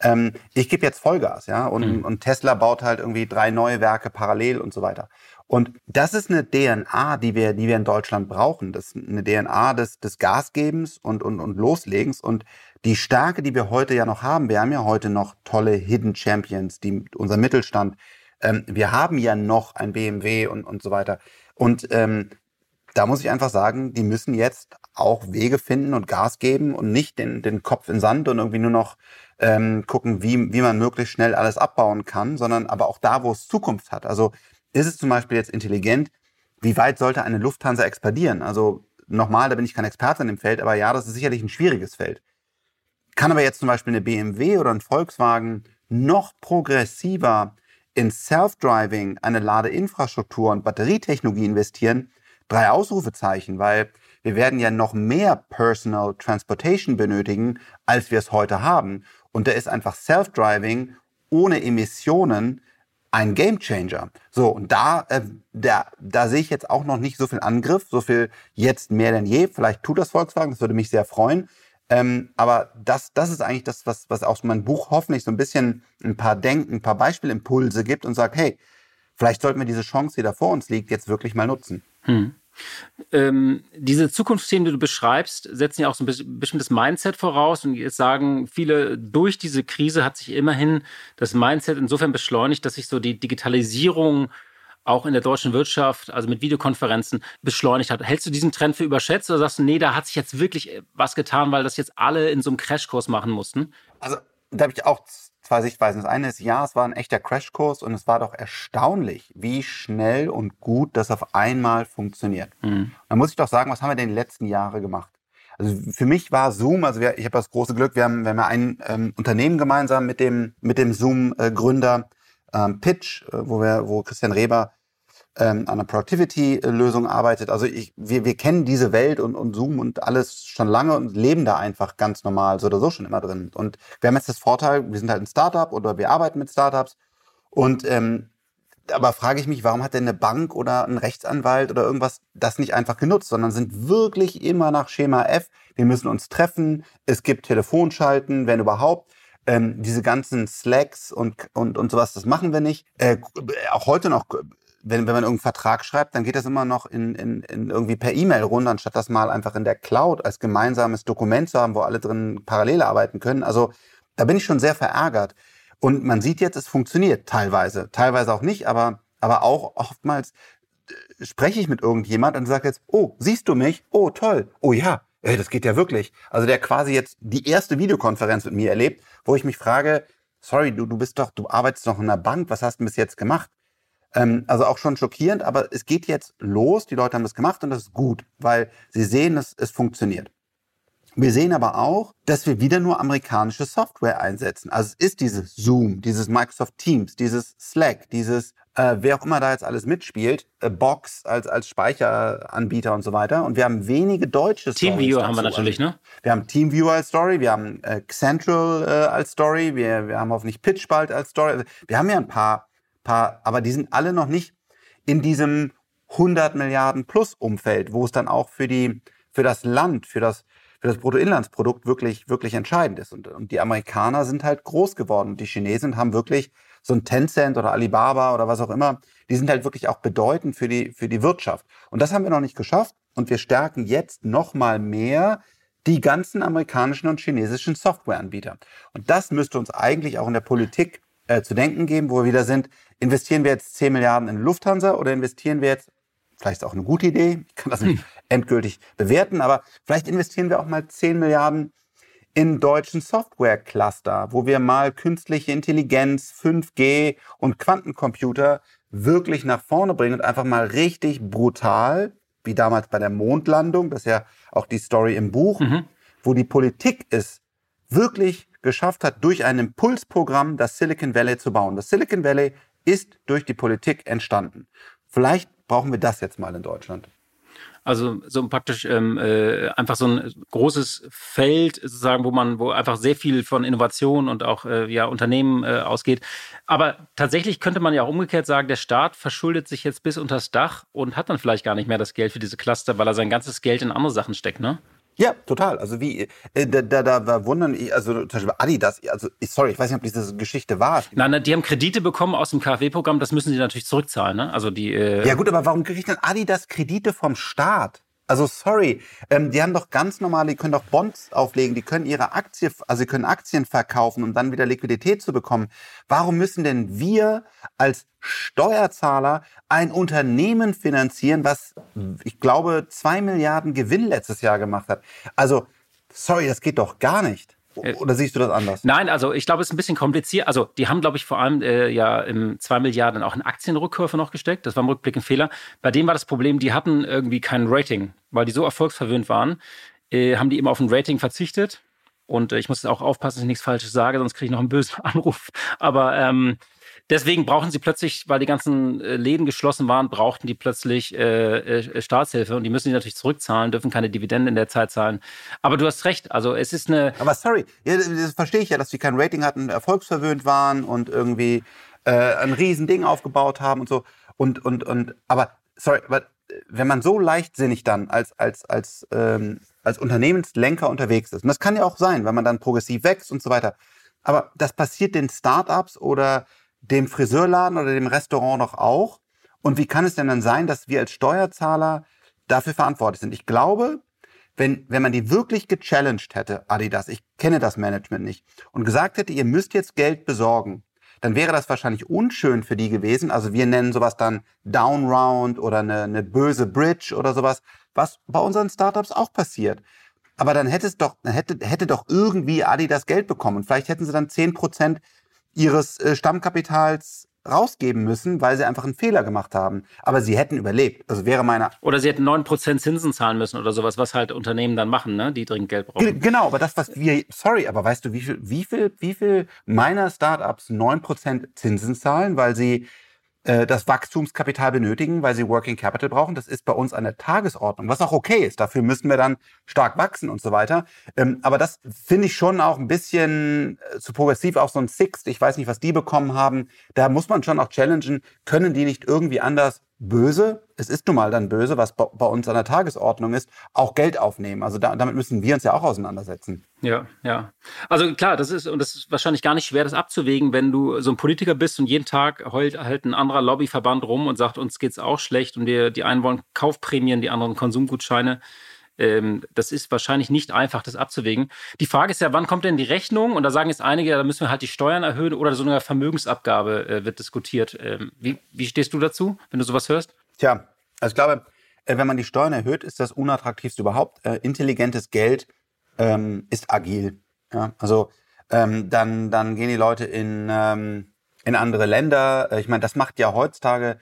S3: Ähm, ich gebe jetzt Vollgas, ja, und, mhm. und Tesla baut halt irgendwie drei neue Werke parallel und so weiter. Und das ist eine DNA, die wir, die wir in Deutschland brauchen. Das ist eine DNA des, des Gasgebens und, und, und Loslegens. Und die Stärke, die wir heute ja noch haben, wir haben ja heute noch tolle Hidden Champions, die, unser Mittelstand. Ähm, wir haben ja noch ein BMW und, und so weiter. Und ähm, da muss ich einfach sagen, die müssen jetzt auch Wege finden und Gas geben und nicht den, den Kopf in Sand und irgendwie nur noch ähm, gucken, wie, wie man möglichst schnell alles abbauen kann, sondern aber auch da, wo es Zukunft hat. Also ist es zum Beispiel jetzt intelligent, wie weit sollte eine Lufthansa expandieren? Also nochmal, da bin ich kein Experte in dem Feld, aber ja, das ist sicherlich ein schwieriges Feld. Kann aber jetzt zum Beispiel eine BMW oder ein Volkswagen noch progressiver in Self-Driving, eine Ladeinfrastruktur und Batterietechnologie investieren? Drei Ausrufezeichen, weil wir werden ja noch mehr Personal Transportation benötigen, als wir es heute haben. Und da ist einfach Self-Driving ohne Emissionen ein Gamechanger. So, und da, äh, da, da sehe ich jetzt auch noch nicht so viel Angriff, so viel jetzt mehr denn je. Vielleicht tut das Volkswagen, das würde mich sehr freuen. Ähm, aber das, das ist eigentlich das, was, was aus meinem Buch hoffentlich so ein bisschen ein paar Denken, ein paar Beispielimpulse gibt und sagt, hey, vielleicht sollten wir diese Chance, die da vor uns liegt, jetzt wirklich mal nutzen. Hm.
S5: Ähm, diese Zukunftsthemen, die du beschreibst, setzen ja auch so ein bestimmtes Mindset voraus. Und jetzt sagen viele, durch diese Krise hat sich immerhin das Mindset insofern beschleunigt, dass sich so die Digitalisierung auch in der deutschen Wirtschaft, also mit Videokonferenzen, beschleunigt hat. Hältst du diesen Trend für überschätzt oder sagst du, nee, da hat sich jetzt wirklich was getan, weil das jetzt alle in so einem Crashkurs machen mussten?
S3: Also da habe ich auch zwei Sichtweisen. Das eine ist, ja, es war ein echter Crashkurs und es war doch erstaunlich, wie schnell und gut das auf einmal funktioniert. Mhm. Dann muss ich doch sagen, was haben wir denn die letzten Jahre gemacht? Also für mich war Zoom, also wir, ich habe das große Glück, wir haben, wir haben ja ein ähm, Unternehmen gemeinsam mit dem, mit dem Zoom-Gründer ähm, Pitch, äh, wo wir, wo Christian Reber ähm, an einer Productivity-Lösung arbeitet. Also ich, wir, wir kennen diese Welt und, und Zoom und alles schon lange und leben da einfach ganz normal so oder so schon immer drin. Und wir haben jetzt das Vorteil, wir sind halt ein Startup oder wir arbeiten mit Startups. Und ähm, aber frage ich mich, warum hat denn eine Bank oder ein Rechtsanwalt oder irgendwas das nicht einfach genutzt, sondern sind wirklich immer nach Schema F. Wir müssen uns treffen, es gibt Telefonschalten, wenn überhaupt. Ähm, diese ganzen Slacks und, und, und sowas, das machen wir nicht. Äh, auch heute noch wenn, wenn man irgendeinen Vertrag schreibt, dann geht das immer noch in, in, in irgendwie per E-Mail runter, anstatt das mal einfach in der Cloud als gemeinsames Dokument zu haben, wo alle drin parallel arbeiten können. Also da bin ich schon sehr verärgert. Und man sieht jetzt, es funktioniert teilweise, teilweise auch nicht, aber, aber auch oftmals äh, spreche ich mit irgendjemand und sage jetzt, oh, siehst du mich? Oh, toll. Oh ja, ey, das geht ja wirklich. Also der quasi jetzt die erste Videokonferenz mit mir erlebt, wo ich mich frage, sorry, du, du bist doch, du arbeitest doch in einer Bank, was hast du bis jetzt gemacht? Ähm, also auch schon schockierend, aber es geht jetzt los. Die Leute haben das gemacht und das ist gut, weil sie sehen, dass es funktioniert. Wir sehen aber auch, dass wir wieder nur amerikanische Software einsetzen. Also es ist dieses Zoom, dieses Microsoft Teams, dieses Slack, dieses äh, wer auch immer da jetzt alles mitspielt, äh, Box als, als Speicheranbieter und so weiter. Und wir haben wenige deutsche
S5: Teamviewer haben wir natürlich, ne?
S3: Wir haben Teamviewer als Story, wir haben äh, Central äh, als Story, wir, wir haben hoffentlich Pitch bald als Story. Also wir haben ja ein paar paar, aber die sind alle noch nicht in diesem 100 Milliarden plus Umfeld, wo es dann auch für die, für das Land, für das, für das Bruttoinlandsprodukt wirklich, wirklich entscheidend ist. Und, und die Amerikaner sind halt groß geworden. Die Chinesen haben wirklich so ein Tencent oder Alibaba oder was auch immer, die sind halt wirklich auch bedeutend für die, für die Wirtschaft. Und das haben wir noch nicht geschafft. Und wir stärken jetzt noch mal mehr die ganzen amerikanischen und chinesischen Softwareanbieter. Und das müsste uns eigentlich auch in der Politik äh, zu denken geben, wo wir wieder sind, investieren wir jetzt 10 Milliarden in Lufthansa oder investieren wir jetzt, vielleicht ist auch eine gute Idee, ich kann das nicht hm. endgültig bewerten, aber vielleicht investieren wir auch mal 10 Milliarden in deutschen Software-Cluster, wo wir mal künstliche Intelligenz, 5G und Quantencomputer wirklich nach vorne bringen und einfach mal richtig brutal wie damals bei der Mondlandung, das ist ja auch die Story im Buch, mhm. wo die Politik es wirklich geschafft hat, durch ein Impulsprogramm das Silicon Valley zu bauen. Das Silicon Valley ist durch die Politik entstanden. Vielleicht brauchen wir das jetzt mal in Deutschland.
S5: Also so praktisch ähm, äh, einfach so ein großes Feld, sozusagen, wo man, wo einfach sehr viel von Innovation und auch äh, ja, Unternehmen äh, ausgeht. Aber tatsächlich könnte man ja auch umgekehrt sagen, der Staat verschuldet sich jetzt bis unters Dach und hat dann vielleicht gar nicht mehr das Geld für diese Cluster, weil er sein ganzes Geld in andere Sachen steckt, ne?
S3: Ja, total. Also wie, äh, da, da, da wundern, also zum Beispiel Adidas, also sorry, ich weiß nicht, ob diese Geschichte war.
S5: Nein, nein, die haben Kredite bekommen aus dem KfW-Programm, das müssen sie natürlich zurückzahlen, ne? Also die. Äh
S3: ja gut, aber warum kriegt denn Adidas Kredite vom Staat? Also sorry, ähm, die haben doch ganz normal, die können doch Bonds auflegen, die können ihre Aktie, also sie können Aktien verkaufen, um dann wieder Liquidität zu bekommen. Warum müssen denn wir als Steuerzahler ein Unternehmen finanzieren, was ich glaube zwei Milliarden Gewinn letztes Jahr gemacht hat? Also sorry, das geht doch gar nicht. Äh, Oder siehst du das anders?
S5: Nein, also ich glaube, es ist ein bisschen kompliziert. Also die haben, glaube ich, vor allem äh, ja im 2 Milliarden auch in Aktienrückkäufe noch gesteckt. Das war im Rückblick ein Fehler. Bei denen war das Problem, die hatten irgendwie kein Rating, weil die so erfolgsverwöhnt waren, äh, haben die immer auf ein Rating verzichtet. Und äh, ich muss auch aufpassen, dass ich nichts Falsches sage, sonst kriege ich noch einen bösen Anruf. Aber ähm, Deswegen brauchen sie plötzlich, weil die ganzen äh, Läden geschlossen waren, brauchten die plötzlich äh, äh, Staatshilfe und die müssen die natürlich zurückzahlen, dürfen keine Dividenden in der Zeit zahlen. Aber du hast recht, also es ist eine.
S3: Aber sorry, das verstehe ich ja, dass sie kein Rating hatten, erfolgsverwöhnt waren und irgendwie äh, ein Riesending aufgebaut haben und so. Und, und, und, aber sorry, aber wenn man so leichtsinnig dann als, als, als, ähm, als Unternehmenslenker unterwegs ist, und das kann ja auch sein, wenn man dann progressiv wächst und so weiter, aber das passiert den Startups oder dem Friseurladen oder dem Restaurant doch auch? Und wie kann es denn dann sein, dass wir als Steuerzahler dafür verantwortlich sind? Ich glaube, wenn, wenn man die wirklich gechallenged hätte, Adidas, ich kenne das Management nicht, und gesagt hätte, ihr müsst jetzt Geld besorgen, dann wäre das wahrscheinlich unschön für die gewesen. Also wir nennen sowas dann Downround oder eine, eine böse Bridge oder sowas, was bei unseren Startups auch passiert. Aber dann hätte es doch, hätte, hätte doch irgendwie Adidas Geld bekommen. Und vielleicht hätten sie dann zehn Prozent ihres äh, Stammkapitals rausgeben müssen, weil sie einfach einen Fehler gemacht haben. Aber sie hätten überlebt. Also wäre meine.
S5: Oder sie hätten 9% Zinsen zahlen müssen oder sowas, was halt Unternehmen dann machen, ne? die dringend Geld brauchen. G
S3: genau, aber das, was wir. Sorry, aber weißt du, wie viel, wie viel, wie viel meiner Startups 9% Zinsen zahlen, weil sie äh, das Wachstumskapital benötigen, weil sie Working Capital brauchen. Das ist bei uns an der Tagesordnung, was auch okay ist. Dafür müssen wir dann stark wachsen und so weiter. Ähm, aber das finde ich schon auch ein bisschen äh, zu progressiv, auch so ein Sixt. Ich weiß nicht, was die bekommen haben. Da muss man schon auch challengen, können die nicht irgendwie anders böse, es ist nun mal dann böse, was bei uns an der Tagesordnung ist, auch Geld aufnehmen. Also da, damit müssen wir uns ja auch auseinandersetzen.
S5: Ja, ja. Also klar, das ist, und das ist wahrscheinlich gar nicht schwer, das abzuwägen, wenn du so ein Politiker bist und jeden Tag heult halt ein anderer Lobbyverband rum und sagt, uns geht's auch schlecht und wir, die einen wollen Kaufprämien, die anderen Konsumgutscheine. Ähm, das ist wahrscheinlich nicht einfach, das abzuwägen. Die Frage ist ja, wann kommt denn die Rechnung? Und da sagen jetzt einige, da müssen wir halt die Steuern erhöhen oder so eine Vermögensabgabe äh, wird diskutiert. Ähm, wie, wie stehst du dazu, wenn du sowas hörst?
S3: Tja, also ich glaube, äh, wenn man die Steuern erhöht, ist das unattraktivste überhaupt. Äh, intelligentes Geld ähm, ist agil. Ja? Also ähm, dann, dann gehen die Leute in, ähm, in andere Länder. Äh, ich meine, das macht ja heutzutage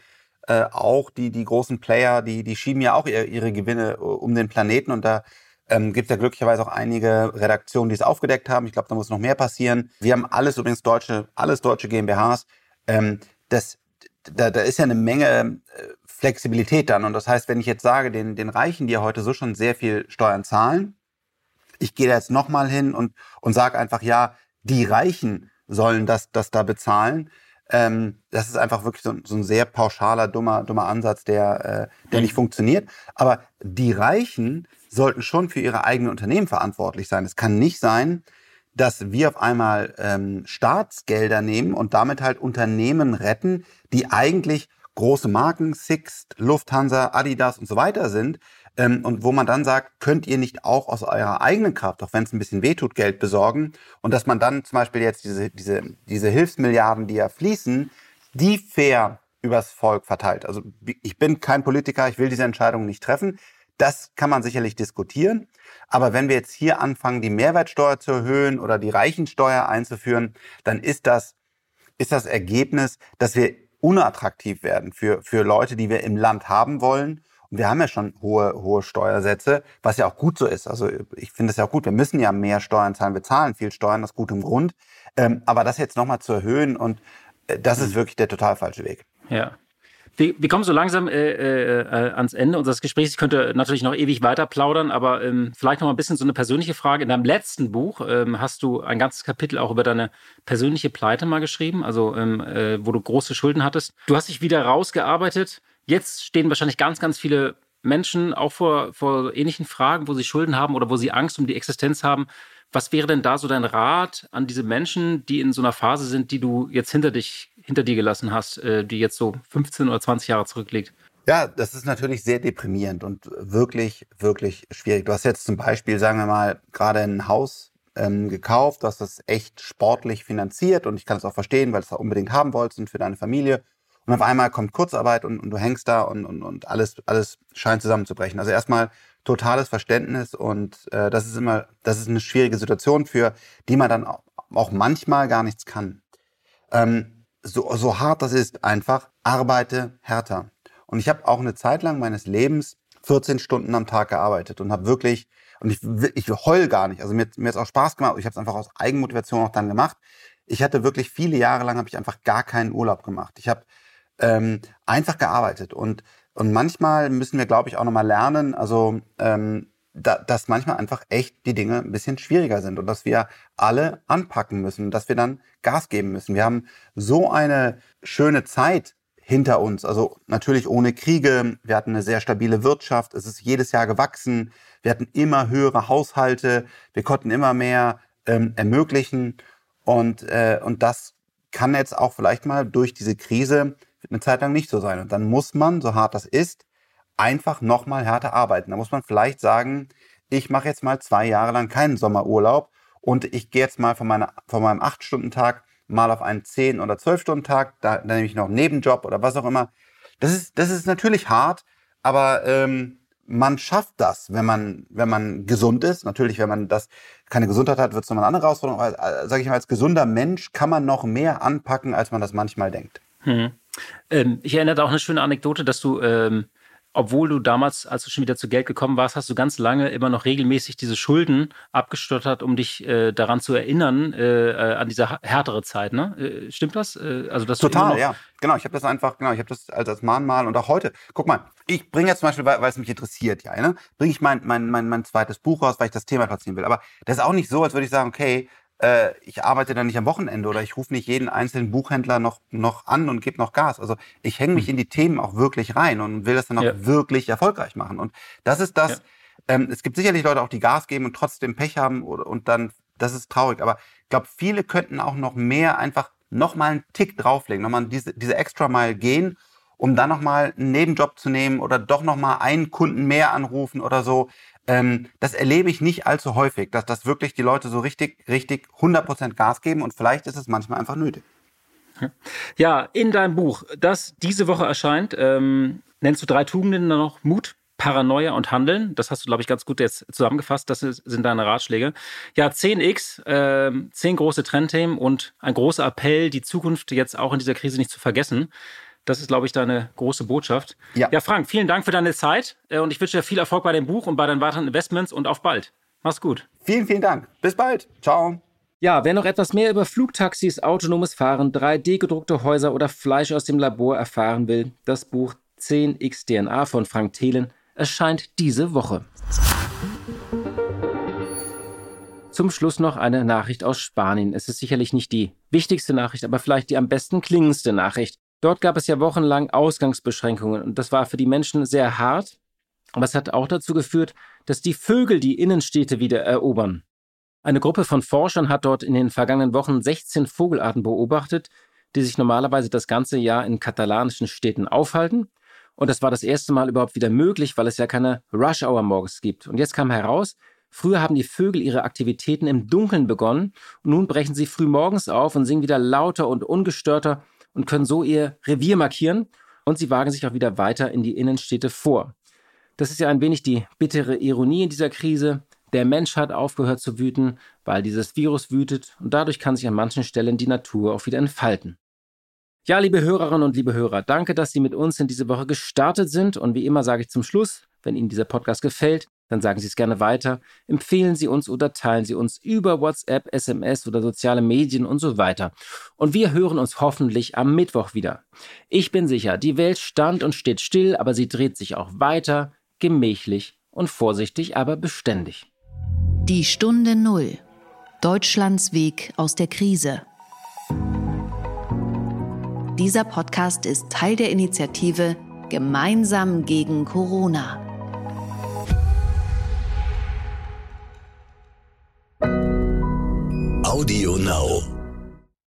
S3: äh, auch die, die großen Player, die, die schieben ja auch ihre, ihre Gewinne äh, um den Planeten und da ähm, gibt es ja glücklicherweise auch einige Redaktionen, die es aufgedeckt haben. Ich glaube, da muss noch mehr passieren. Wir haben alles übrigens deutsche, alles deutsche GmbHs. Ähm, das, da, da ist ja eine Menge äh, Flexibilität dann. Und das heißt, wenn ich jetzt sage, den, den Reichen, die ja heute so schon sehr viel Steuern zahlen, ich gehe da jetzt nochmal hin und, und sage einfach, ja, die Reichen sollen das, das da bezahlen, ähm, das ist einfach wirklich so, so, ein sehr pauschaler, dummer, dummer Ansatz, der, äh, der nicht funktioniert. Aber die Reichen sollten schon für ihre eigenen Unternehmen verantwortlich sein. Es kann nicht sein, dass wir auf einmal ähm, Staatsgelder nehmen und damit halt Unternehmen retten, die eigentlich große Marken, Sixt, Lufthansa, Adidas und so weiter sind, ähm, und wo man dann sagt, könnt ihr nicht auch aus eurer eigenen Kraft, auch wenn es ein bisschen wehtut, Geld besorgen und dass man dann zum Beispiel jetzt diese, diese, diese Hilfsmilliarden, die ja fließen, die fair übers Volk verteilt. Also ich bin kein Politiker, ich will diese Entscheidung nicht treffen. Das kann man sicherlich diskutieren. Aber wenn wir jetzt hier anfangen, die Mehrwertsteuer zu erhöhen oder die Reichensteuer einzuführen, dann ist das, ist das Ergebnis, dass wir unattraktiv werden für, für Leute, die wir im Land haben wollen wir haben ja schon hohe, hohe Steuersätze, was ja auch gut so ist. Also ich finde es ja auch gut. Wir müssen ja mehr Steuern zahlen. Wir zahlen viel Steuern, das gut im Grund. Ähm, aber das jetzt nochmal zu erhöhen und äh, das ist mhm. wirklich der total falsche Weg.
S5: Ja. Wir, wir kommen so langsam äh, äh, äh, ans Ende unseres Gesprächs. Ich könnte natürlich noch ewig weiter plaudern, aber ähm, vielleicht noch mal ein bisschen so eine persönliche Frage. In deinem letzten Buch ähm, hast du ein ganzes Kapitel auch über deine persönliche Pleite mal geschrieben, also ähm, äh, wo du große Schulden hattest. Du hast dich wieder rausgearbeitet. Jetzt stehen wahrscheinlich ganz, ganz viele Menschen auch vor, vor ähnlichen Fragen, wo sie Schulden haben oder wo sie Angst um die Existenz haben. Was wäre denn da so dein Rat an diese Menschen, die in so einer Phase sind, die du jetzt hinter dich, hinter dir gelassen hast, äh, die jetzt so 15 oder 20 Jahre zurückliegt?
S3: Ja, das ist natürlich sehr deprimierend und wirklich, wirklich schwierig. Du hast jetzt zum Beispiel, sagen wir mal, gerade ein Haus ähm, gekauft, du hast das echt sportlich finanziert und ich kann es auch verstehen, weil du es unbedingt haben wolltest und für deine Familie. Und auf einmal kommt Kurzarbeit und, und du hängst da und, und, und alles, alles scheint zusammenzubrechen. Also erstmal totales Verständnis und äh, das ist immer, das ist eine schwierige Situation, für die man dann auch manchmal gar nichts kann. Ähm, so, so hart das ist, einfach arbeite härter. Und ich habe auch eine Zeit lang meines Lebens 14 Stunden am Tag gearbeitet und habe wirklich, und ich, ich heul gar nicht, also mir, mir hat auch Spaß gemacht, ich habe es einfach aus Eigenmotivation auch dann gemacht. Ich hatte wirklich viele Jahre lang, habe ich einfach gar keinen Urlaub gemacht. Ich habe ähm, einfach gearbeitet und und manchmal müssen wir, glaube ich, auch nochmal lernen, also ähm, da, dass manchmal einfach echt die Dinge ein bisschen schwieriger sind und dass wir alle anpacken müssen, dass wir dann Gas geben müssen. Wir haben so eine schöne Zeit hinter uns, also natürlich ohne Kriege. Wir hatten eine sehr stabile Wirtschaft. Es ist jedes Jahr gewachsen. Wir hatten immer höhere Haushalte. Wir konnten immer mehr ähm, ermöglichen. Und, äh, und das kann jetzt auch vielleicht mal durch diese Krise eine Zeit lang nicht so sein. Und dann muss man, so hart das ist, einfach nochmal härter arbeiten. Da muss man vielleicht sagen, ich mache jetzt mal zwei Jahre lang keinen Sommerurlaub und ich gehe jetzt mal von, meiner, von meinem 8-Stunden-Tag mal auf einen 10- oder 12-Stunden-Tag, da, da nehme ich noch einen Nebenjob oder was auch immer. Das ist, das ist natürlich hart, aber ähm, man schafft das, wenn man, wenn man gesund ist. Natürlich, wenn man das keine Gesundheit hat, wird es nochmal eine andere Herausforderung. Aber äh, sage ich mal, als gesunder Mensch kann man noch mehr anpacken, als man das manchmal denkt.
S5: Hm. Ähm, ich erinnere auch eine schöne Anekdote, dass du, ähm, obwohl du damals, als du schon wieder zu Geld gekommen warst, hast du ganz lange immer noch regelmäßig diese Schulden abgestottert, um dich äh, daran zu erinnern, äh, äh, an diese härtere Zeit. Ne? Äh, stimmt das?
S3: Äh, also, dass Total, ja. Genau, ich habe das einfach, genau, ich habe das als, als Mahnmal und auch heute. Guck mal, ich bringe jetzt zum Beispiel, weil, weil es mich interessiert, ja, ne, bringe ich mein, mein, mein, mein zweites Buch raus, weil ich das Thema platzieren will. Aber das ist auch nicht so, als würde ich sagen, okay, äh, ich arbeite dann nicht am Wochenende oder ich rufe nicht jeden einzelnen Buchhändler noch, noch an und gebe noch Gas. Also ich hänge mich hm. in die Themen auch wirklich rein und will das dann auch ja. wirklich erfolgreich machen. Und das ist das, ja. ähm, es gibt sicherlich Leute auch, die Gas geben und trotzdem Pech haben oder, und dann, das ist traurig. Aber ich glaube, viele könnten auch noch mehr einfach noch mal einen Tick drauflegen, noch mal diese, diese extra Mile gehen, um dann noch mal einen Nebenjob zu nehmen oder doch noch mal einen Kunden mehr anrufen oder so ähm, das erlebe ich nicht allzu häufig, dass das wirklich die Leute so richtig, richtig 100% Gas geben und vielleicht ist es manchmal einfach nötig.
S5: Ja, in deinem Buch, das diese Woche erscheint, ähm, nennst du drei Tugenden noch Mut, Paranoia und Handeln. Das hast du, glaube ich, ganz gut jetzt zusammengefasst. Das sind deine Ratschläge. Ja, 10x, äh, 10 große Trendthemen und ein großer Appell, die Zukunft jetzt auch in dieser Krise nicht zu vergessen. Das ist, glaube ich, deine große Botschaft. Ja. ja, Frank, vielen Dank für deine Zeit äh, und ich wünsche dir viel Erfolg bei dem Buch und bei deinen weiteren Investments und auf bald. Mach's gut.
S3: Vielen, vielen Dank. Bis bald. Ciao.
S5: Ja, wer noch etwas mehr über Flugtaxis, autonomes Fahren, 3D-gedruckte Häuser oder Fleisch aus dem Labor erfahren will, das Buch 10x DNA von Frank Thelen erscheint diese Woche. Zum Schluss noch eine Nachricht aus Spanien. Es ist sicherlich nicht die wichtigste Nachricht, aber vielleicht die am besten klingendste Nachricht. Dort gab es ja wochenlang Ausgangsbeschränkungen und das war für die Menschen sehr hart. Aber es hat auch dazu geführt, dass die Vögel die Innenstädte wieder erobern. Eine Gruppe von Forschern hat dort in den vergangenen Wochen 16 Vogelarten beobachtet, die sich normalerweise das ganze Jahr in katalanischen Städten aufhalten. Und das war das erste Mal überhaupt wieder möglich, weil es ja keine Rush-Hour morgens gibt. Und jetzt kam heraus, früher haben die Vögel ihre Aktivitäten im Dunkeln begonnen und nun brechen sie früh morgens auf und singen wieder lauter und ungestörter und können so ihr Revier markieren und sie wagen sich auch wieder weiter in die Innenstädte vor. Das ist ja ein wenig die bittere Ironie in dieser Krise. Der Mensch hat aufgehört zu wüten, weil dieses Virus wütet und dadurch kann sich an manchen Stellen die Natur auch wieder entfalten.
S4: Ja, liebe Hörerinnen und liebe Hörer, danke, dass Sie mit uns in diese Woche gestartet sind. Und wie immer sage ich zum Schluss, wenn Ihnen dieser Podcast gefällt, dann sagen Sie es gerne weiter. Empfehlen Sie uns oder teilen Sie uns über WhatsApp, SMS oder soziale Medien und so weiter. Und wir hören uns hoffentlich am Mittwoch wieder. Ich bin sicher, die Welt stand und steht still, aber sie dreht sich auch weiter, gemächlich und vorsichtig, aber beständig.
S2: Die Stunde Null. Deutschlands Weg aus der Krise. Dieser Podcast ist Teil der Initiative Gemeinsam gegen Corona.
S1: Audio Now.